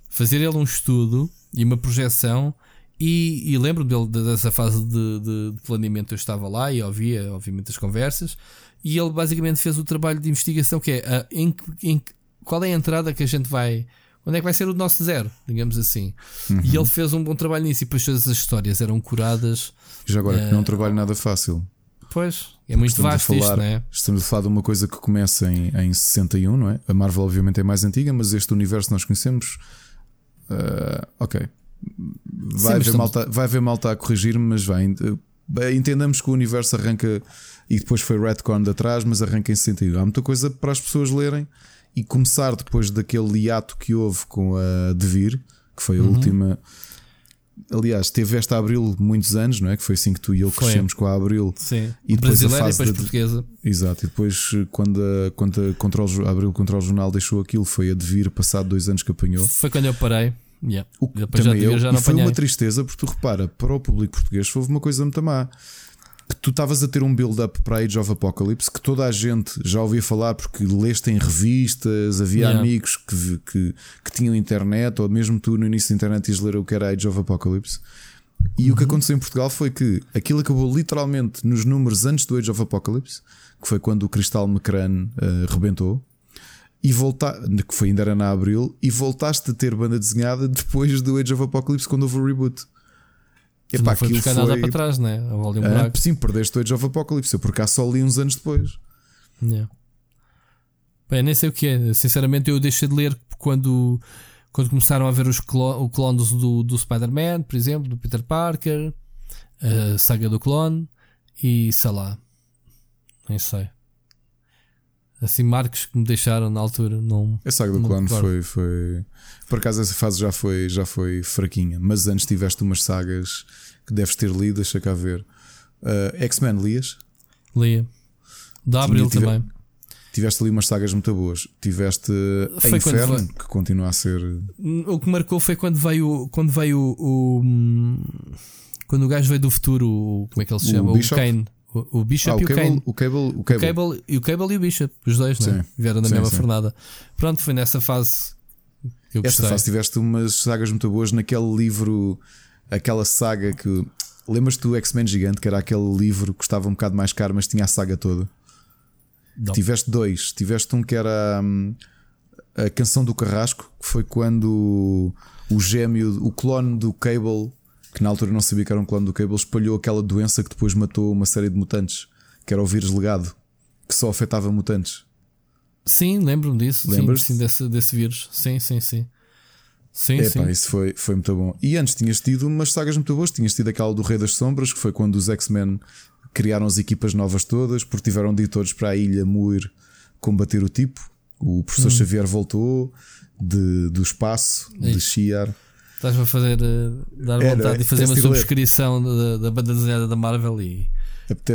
fazer ele um estudo e uma projeção e, e lembro dele dessa fase de, de, de, planeamento. Eu estava lá e ouvia, obviamente, as conversas. E ele basicamente fez o trabalho de investigação que é a, em, em, qual é a entrada que a gente vai. Onde é que vai ser o nosso zero, digamos assim. Uhum. E ele fez um bom trabalho nisso. E depois todas as histórias eram curadas. Já agora, uh, não é um trabalho nada fácil. Pois, é muito estamos vasto a falar, isto, não é? Estamos a falar de uma coisa que começa em, em 61, não é? A Marvel, obviamente, é mais antiga, mas este universo nós conhecemos. Uh, ok, vai, Sim, haver malta, vai haver malta a corrigir-me, mas vai. Entendamos que o universo arranca e depois foi retcon de atrás, mas arranca em sentido. Há muita coisa para as pessoas lerem e começar depois daquele hiato que houve com a Devir, que foi a uhum. última. Aliás, teve esta Abril muitos anos, não é? Que foi assim que tu e eu foi. crescemos com a Abril. Sim. E depois Brasileira a fase e depois da... portuguesa. Exato. E depois, quando a, quando a, control, a Abril Control Jornal deixou aquilo, foi a Devir, passado dois anos que apanhou. Foi quando eu parei. Yeah. O que também eu, já e foi uma tristeza porque tu repara, para o público português houve uma coisa muito má. Que tu estavas a ter um build-up para Age of Apocalypse que toda a gente já ouvia falar porque leste em revistas, havia yeah. amigos que, que, que, tinham internet, ou mesmo tu no início da internet ias ler o que era Age of Apocalypse. E uhum. o que uhum. aconteceu em Portugal foi que aquilo acabou literalmente nos números antes do Age of Apocalypse, que foi quando o Cristal Mecrane uh, rebentou e voltar, que foi ainda era na Abril, e voltaste a ter banda desenhada depois do Age of Apocalypse quando houve o reboot. Epá, não foi buscar foi... nada para trás, né? Um ah, sim, perdeste o Age of Apocalypse. Eu por acaso só li uns anos depois. Yeah. Bem, nem sei o que é. Sinceramente, eu deixei de ler quando, quando começaram a ver os clon, o clone do, do Spider-Man, por exemplo, do Peter Parker, a saga do clone e sei lá. Nem sei. Assim, marcos que me deixaram na altura. Não, a saga do clone foi, foi. Por acaso, essa fase já foi, já foi fraquinha. Mas antes tiveste umas sagas que deves ter lido. Deixa cá ver. Uh, X-Men lias? Lia. Da Abril também. Tiveste ali umas sagas muito boas. Tiveste foi a Inferno, que continua a ser. O que marcou foi quando veio, quando veio o. Quando o gajo veio do futuro, como é que ele se chama? O, o Kane. O, o Bishop ah, o e o Kane. O Cable, o Cable. O Cable, e o Cable e o Bishop, os dois, sim. né? Vieram na sim, mesma sim. fornada. Pronto, foi nessa fase que eu Essa fase tiveste umas sagas muito boas naquele livro, aquela saga que. Lembras-te do X-Men Gigante, que era aquele livro que custava um bocado mais caro, mas tinha a saga toda? Não. Tiveste dois. Tiveste um que era hum, a canção do Carrasco, que foi quando o gêmeo, o clone do Cable, que na altura não sabia que era um clone do Cable, espalhou aquela doença que depois matou uma série de mutantes, que era o vírus legado, que só afetava mutantes. Sim, lembro-me disso. Lembras? Sim, sim, desse, desse vírus. Sim, sim, sim. Sim, Epá, sim. isso foi, foi muito bom. E antes tinhas tido umas sagas muito boas. Tinhas tido aquela do Rei das Sombras, que foi quando os X-Men criaram as equipas novas todas, porque tiveram de ir todos para a ilha Muir combater o tipo. O professor hum. Xavier voltou de, do espaço, é de Shiar. Estás a fazer, uh, dar Era, vontade de fazer uma subscrição da, da banda desenhada da Marvel e,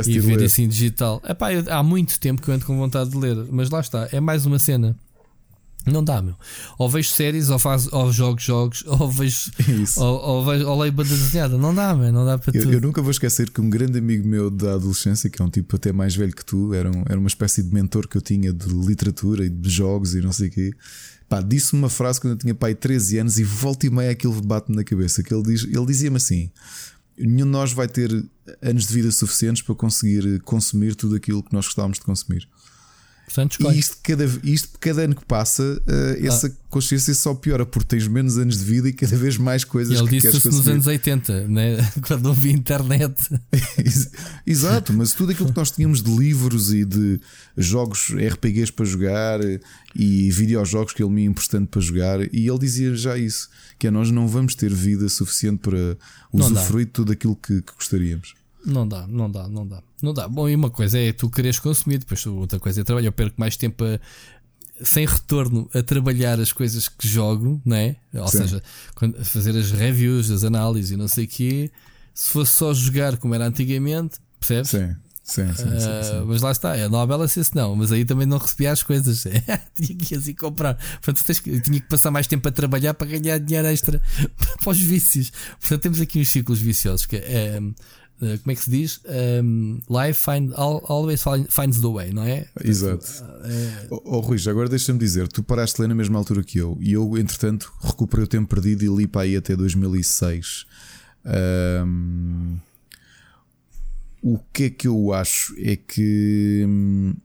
e ver ler. isso em digital. Epá, há muito tempo que eu ando com vontade de ler, mas lá está, é mais uma cena. Não dá, meu. Ou vejo séries, ou, faz, ou jogo jogos, ou vejo. Ou, ou, vejo, ou leio banda desenhada. Não dá, meu. Não dá para eu, tudo. Eu nunca vou esquecer que um grande amigo meu da adolescência, que é um tipo até mais velho que tu, era, um, era uma espécie de mentor que eu tinha de literatura e de jogos e não sei o quê. Pá, disse-me uma frase quando eu tinha pai 13 anos e volta e meia aquilo bate-me na cabeça. Que ele, diz, ele dizia-me assim: nenhum de nós vai ter anos de vida suficientes para conseguir consumir tudo aquilo que nós gostávamos de consumir. Portanto, e isto cada, isto, cada ano que passa, uh, essa ah. consciência só piora, porque tens menos anos de vida e cada vez mais coisas Ele que disse queres nos anos 80, né? quando não havia internet. Exato, mas tudo aquilo que nós tínhamos de livros e de jogos RPGs para jogar e videojogos que ele me ia importante para jogar, e ele dizia já isso: que é nós não vamos ter vida suficiente para usufruir de tudo aquilo que, que gostaríamos. Não dá, não dá, não dá. Não dá. Bom, e uma coisa é tu queres consumir, depois outra coisa é trabalhar. Eu perco mais tempo a, sem retorno a trabalhar as coisas que jogo, não é? Ou Sim. seja, fazer as reviews, as análises e não sei o quê. Se fosse só jogar como era antigamente, percebes? Sim. Sim, sim, uh, sim, sim, ah, Mas lá está, a novela se não, mas aí também não recebia as coisas. tinha que ir assim comprar. Portanto, tens que, tinha que passar mais tempo a trabalhar para ganhar dinheiro extra para os vícios. Portanto, temos aqui uns ciclos viciosos que é. Eh, como é que se diz? Um, life find, always finds the way, não é? Exato. É... Oh, oh, Rui, agora deixa-me dizer, tu paraste de ler na mesma altura que eu e eu, entretanto, recuperei o tempo perdido e li para aí até 2006. Um, o que é que eu acho é que. Hum,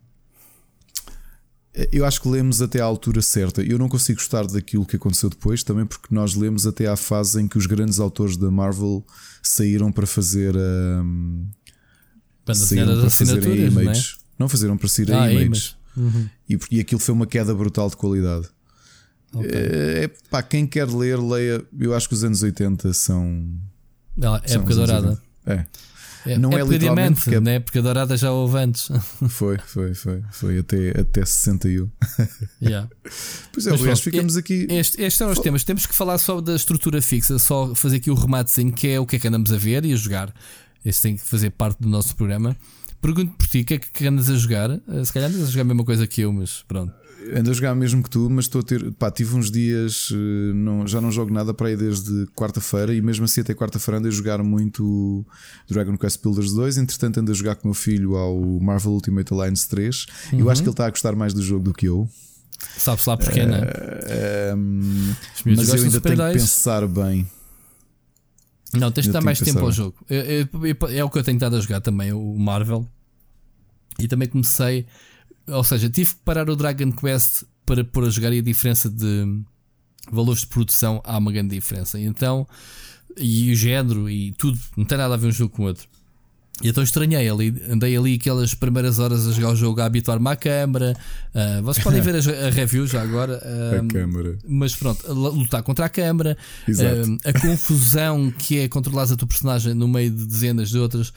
eu acho que lemos até à altura certa. Eu não consigo gostar daquilo que aconteceu depois, também porque nós lemos até à fase em que os grandes autores da Marvel saíram para fazer. Um, saíram para fazer images. Não, não fazeram para sair ah, images. Uhum. E, e aquilo foi uma queda brutal de qualidade. Okay. É, pá, quem quer ler, leia. Eu acho que os anos 80 são. Ah, época dourada. É. É, não é, é literalmente porque, né? porque a Dourada já houve antes. Foi, foi, foi. Foi até, até 61. Yeah. Pois é, Mas, aliás, ficamos aqui. Este, estes são os temas. Temos que falar só da estrutura fixa, só fazer aqui o rematezinho, que é o que é que andamos a ver e a jogar. Este tem que fazer parte do nosso programa. Pergunto por ti, o que é que andas a jogar? Eh, se calhar andas a jogar a mesma coisa que eu, mas pronto ando a jogar mesmo que tu, mas estou a ter. Pá, tive uns dias, eh, não, já não jogo nada para aí desde quarta-feira e mesmo assim até quarta-feira ando a jogar muito Dragon Quest Builders 2. Entretanto, ando a jogar com o meu filho ao Marvel Ultimate Alliance 3. Uhum. Eu acho que ele está a gostar mais do jogo do que eu. Sabe-se lá porquê, uh, não é? Um, mas eu ainda tenho que pensar bem. Não, tens de dar mais tempo ao jogo. é o que eu tenho estado a jogar também, o Marvel. E também comecei ou seja, tive que parar o Dragon Quest para pôr a jogar e a diferença de valores de produção há uma grande diferença. Então e o género e tudo, não tem nada a ver um jogo com o outro. E então estranhei ali, andei ali aquelas primeiras horas a jogar o jogo a habituar-me à câmara. Uh, vocês podem ver a, a review já agora. Uh, a câmara. Mas pronto, lutar contra a câmara, uh, a confusão que é controlar a tua personagem no meio de dezenas de outras.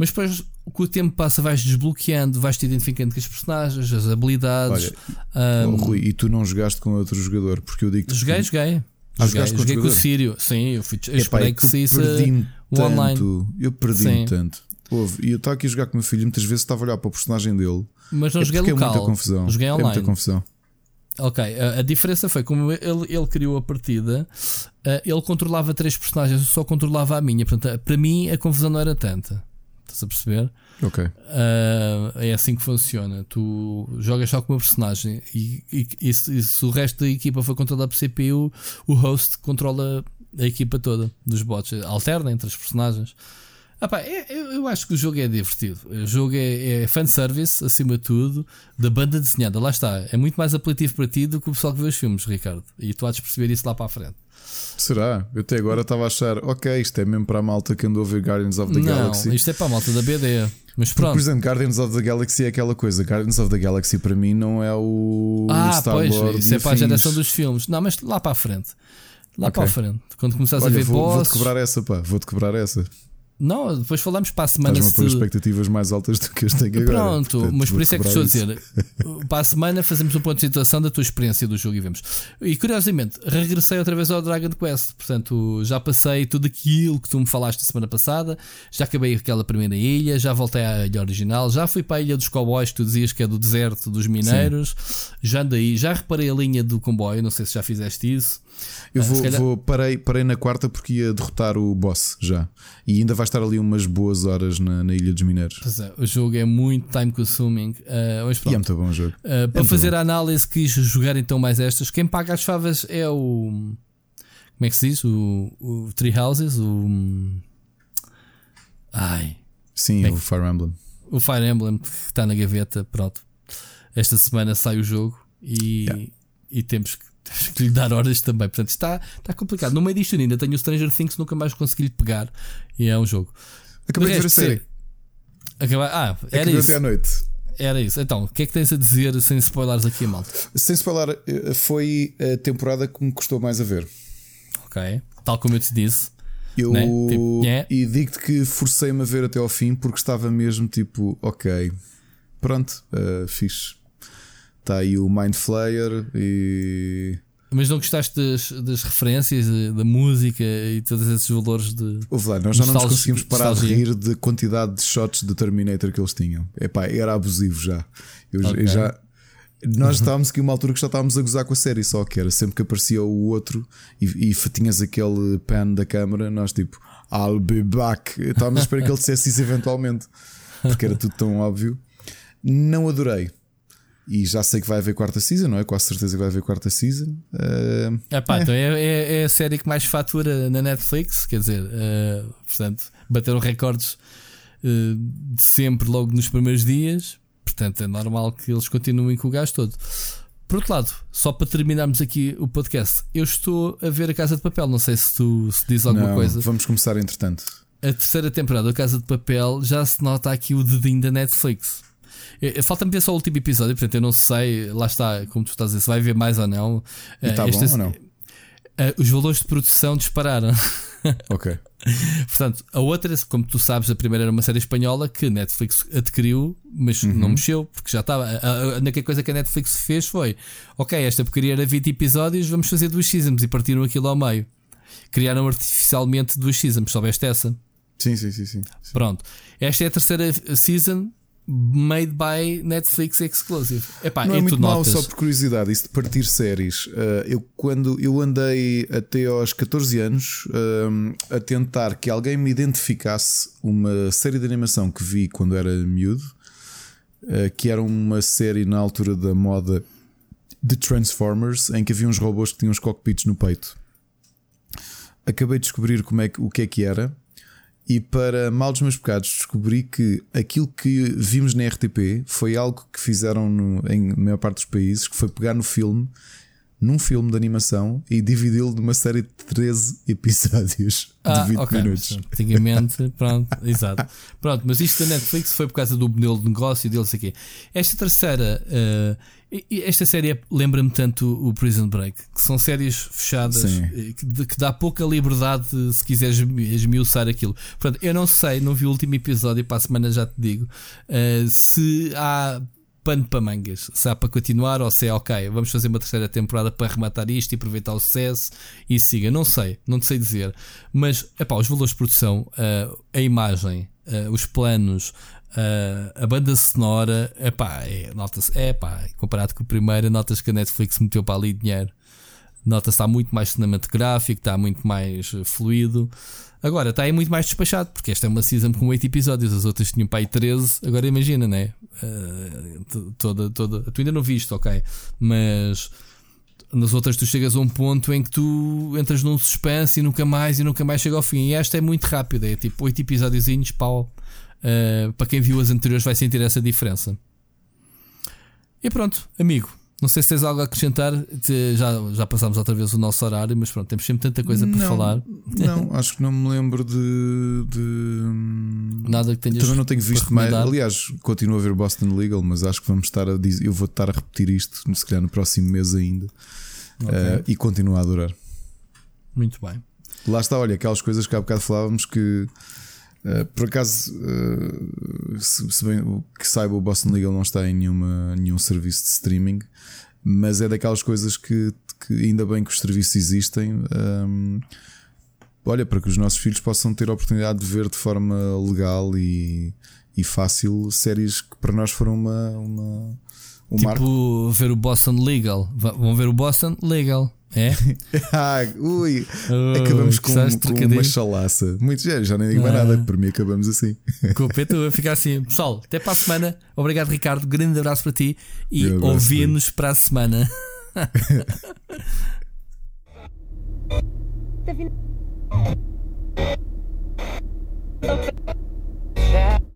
Mas depois, com o tempo passa, vais desbloqueando, vais te identificando com as personagens, as habilidades. Olha, um, Rui, e tu não jogaste com outro jogador? Porque eu digo Joguei, joguei. Ah, joguei, joguei com o Sírio. Sim, eu, fui, eu esperei que saísse o online. Eu perdi-me tanto. Houve. E eu estava aqui a jogar com o meu filho muitas vezes estava a olhar para o personagem dele. Mas não é joguei local. É muita confusão. Joguei online. É muita confusão. Ok, a, a, diferença foi como ele, ele criou a partida, uh, ele controlava três personagens, eu só controlava a minha. Portanto, para mim a confusão não era tanta. Estás a perceber? Ok. Uh, é assim que funciona. Tu jogas só com uma personagem e, e, e, se, e, se, o resto da equipa for controlado por CPU, o host controla a equipa toda dos bots, alterna entre as personagens. Ah, pá, é, eu, eu, acho que o jogo é divertido. O jogo é, é fanservice, acima de tudo, da banda desenhada. Lá está. É muito mais apelativo para ti do que o pessoal que vê os filmes, Ricardo. E tu há de perceber isso lá para a frente. Será? Eu até agora estava a achar, ok, isto é mesmo para a malta que andou a ver Guardians of the não, Galaxy. Isto é para a malta da BD. Mas pronto. Por exemplo, Guardians of the Galaxy é aquela coisa. Guardians of the Galaxy para mim não é o ah, Star pois, Lord. Isso é para a geração dos filmes. Não, mas lá para a frente. Lá okay. para a frente. Quando começares Olha, a ver vou. Vou-te quebrar essa, pá. Vou-te quebrar essa. Não, depois falamos para a semana. Estás-me se... a expectativas mais altas do que eu tenho agora. Pronto, Portanto, mas por isso é que estou a dizer. para a semana fazemos um ponto de situação da tua experiência do jogo e vemos. E curiosamente, regressei outra vez ao Dragon Quest. Portanto, já passei tudo aquilo que tu me falaste a semana passada. Já acabei aquela primeira ilha. Já voltei à ilha original. Já fui para a ilha dos cowboys, que tu dizias que é do deserto dos mineiros. Sim. Já andei. Já reparei a linha do comboio. Não sei se já fizeste isso. Eu ah, vou, calhar... vou, parei, parei na quarta porque ia derrotar o boss já. E ainda vai estar ali umas boas horas na, na Ilha dos Mineiros. É, o jogo é muito time consuming. Uh, mas pronto. E é muito bom o jogo. Uh, para é fazer a análise, quis jogar então mais estas. Quem paga as favas é o. Como é que se diz? O, o Tree Houses, o. Ai. Sim, é o Fire Emblem. O Fire Emblem que está na gaveta, pronto. Esta semana sai o jogo e, yeah. e temos que temos que lhe dar horas também. Portanto, está, está complicado. No meio disto ainda tenho o Stranger Things, nunca mais consegui lhe pegar. E é um jogo. Acabei de ver a série. Acabei... Ah, era isso. até à noite. Era isso. Então, o que é que tens a dizer sem spoilers aqui, malta? Sem spoiler, eh, foi a temporada que me custou mais a ver. Ok. Tal como eu te disse. Eu né? tipo, yeah. e digo-te que forcei-me a ver até ao fim porque estava mesmo tipo, ok, pronto, uh, fixe. Está aí o Mind Flayer e. Mas não gostaste das, das referências da música e todos esses valores de. Ouve lá, nós já não nos conseguimos parar de rir de quantidade de shots de Terminator que eles tinham. Epá, era abusivo já. Eu, okay. eu já. Nós estávamos aqui uma altura que já estávamos a gozar com a série, só que era sempre que aparecia o outro e, e tinhas aquele pan da câmara, nós tipo, I'll be back. Estávamos a esperar que ele dissesse isso eventualmente, porque era tudo tão óbvio. Não adorei. E já sei que vai haver quarta season, não é? Quase certeza que vai haver quarta season. Uh, Epá, é. Então é, é, é, a série que mais fatura na Netflix, quer dizer, uh, portanto, bateram recordes uh, de sempre logo nos primeiros dias. Portanto, é normal que eles continuem com o gás todo. Por outro lado, só para terminarmos aqui o podcast, eu estou a ver a Casa de Papel. Não sei se tu se diz alguma não, coisa. Vamos começar entretanto. A terceira temporada da Casa de Papel já se nota aqui o dedinho da Netflix. Falta-me ver só o último episódio, portanto eu não sei, lá está, como tu estás a dizer, se vai ver mais ou não. E está uh, bom ou não? Uh, os valores de produção dispararam. Ok. Portanto, a outra, como tu sabes, a primeira era uma série espanhola que Netflix adquiriu, mas uhum. não mexeu, porque já estava. A, única coisa que a Netflix fez foi: ok, esta porcaria era 20 episódios, vamos fazer duas seasons e partiram aquilo ao meio. Criaram artificialmente duas seasons, soubeste essa? Sim, sim, sim, sim. Pronto. Esta é a terceira season made by Netflix exclusive. Epá, não é muito mal só por curiosidade, isso de partir séries. Uh, eu quando eu andei até aos 14 anos uh, a tentar que alguém me identificasse uma série de animação que vi quando era miúdo, uh, que era uma série na altura da moda de Transformers, em que havia uns robôs que tinham os cockpits no peito. Acabei de descobrir como é que, o que é que era e para mal dos meus pecados, descobri que aquilo que vimos na RTP foi algo que fizeram no, em maior parte dos países, que foi pegar no filme num filme de animação e dividi-lo numa série de 13 episódios ah, de 20 okay. minutos. Antigamente, pronto, exato. Pronto, mas isto da Netflix foi por causa do modelo de negócio e deles aqui. Esta terceira, uh, esta série lembra-me tanto o Prison Break, que são séries fechadas que, que, dá pouca liberdade se quiseres esmiuçar aquilo. Portanto, eu não sei, não vi o último episódio, para a semana já te digo, uh, se há pano para mangas. Se há para continuar ou se é ok, vamos fazer uma terceira temporada para rematar isto e aproveitar o sucesso e siga. Não sei, não te sei dizer. Mas epá, os valores de produção, uh, a imagem, uh, os planos, uh, a banda sonora, epá, é, nota-se, epá, comparado com o primeiro, notas que a Netflix meteu para ali dinheiro. Nota-se está muito mais cinematográfico, está muito mais fluido. Agora está aí muito mais despachado, porque esta é uma season com 8 episódios, as outras tinham aí 13. Agora imagina, né? Uh, toda, toda. Tu ainda não viste, ok? Mas nas outras tu chegas a um ponto em que tu entras num suspense e nunca mais e nunca mais chega ao fim. E esta é muito rápida, é tipo 8 episódios, pau. Uh, para quem viu as anteriores vai sentir essa diferença. E pronto, amigo. Não sei se tens algo a acrescentar. Já, já passámos outra vez o nosso horário, mas pronto, temos sempre tanta coisa para falar. Não, acho que não me lembro de. de... Nada que tenhas. Também não tenho visto mais. Aliás, continuo a ver Boston Legal, mas acho que vamos estar a dizer. Eu vou estar a repetir isto, se calhar no próximo mês ainda. Okay. Uh, e continuo a adorar. Muito bem. Lá está, olha, aquelas coisas que há bocado falávamos que. Uh, por acaso, uh, se, se, bem que saiba, o Boston Legal não está em nenhuma, nenhum serviço de streaming, mas é daquelas coisas que, que ainda bem que os serviços existem. Um, ehm, olha, para que os nossos filhos possam ter a oportunidade de ver de forma legal e, e fácil séries que para nós foram uma. uma um tipo, marco. ver o Boston Legal. Vão ver o Boston Legal. É? ah, ui, acabamos com, com uma chalaça. Muito já, já nem digo mais ah. nada, por mim acabamos assim. Com o Peto a ficar assim. Pessoal, até para a semana. Obrigado, Ricardo. Grande abraço para ti e ouvimos para a semana.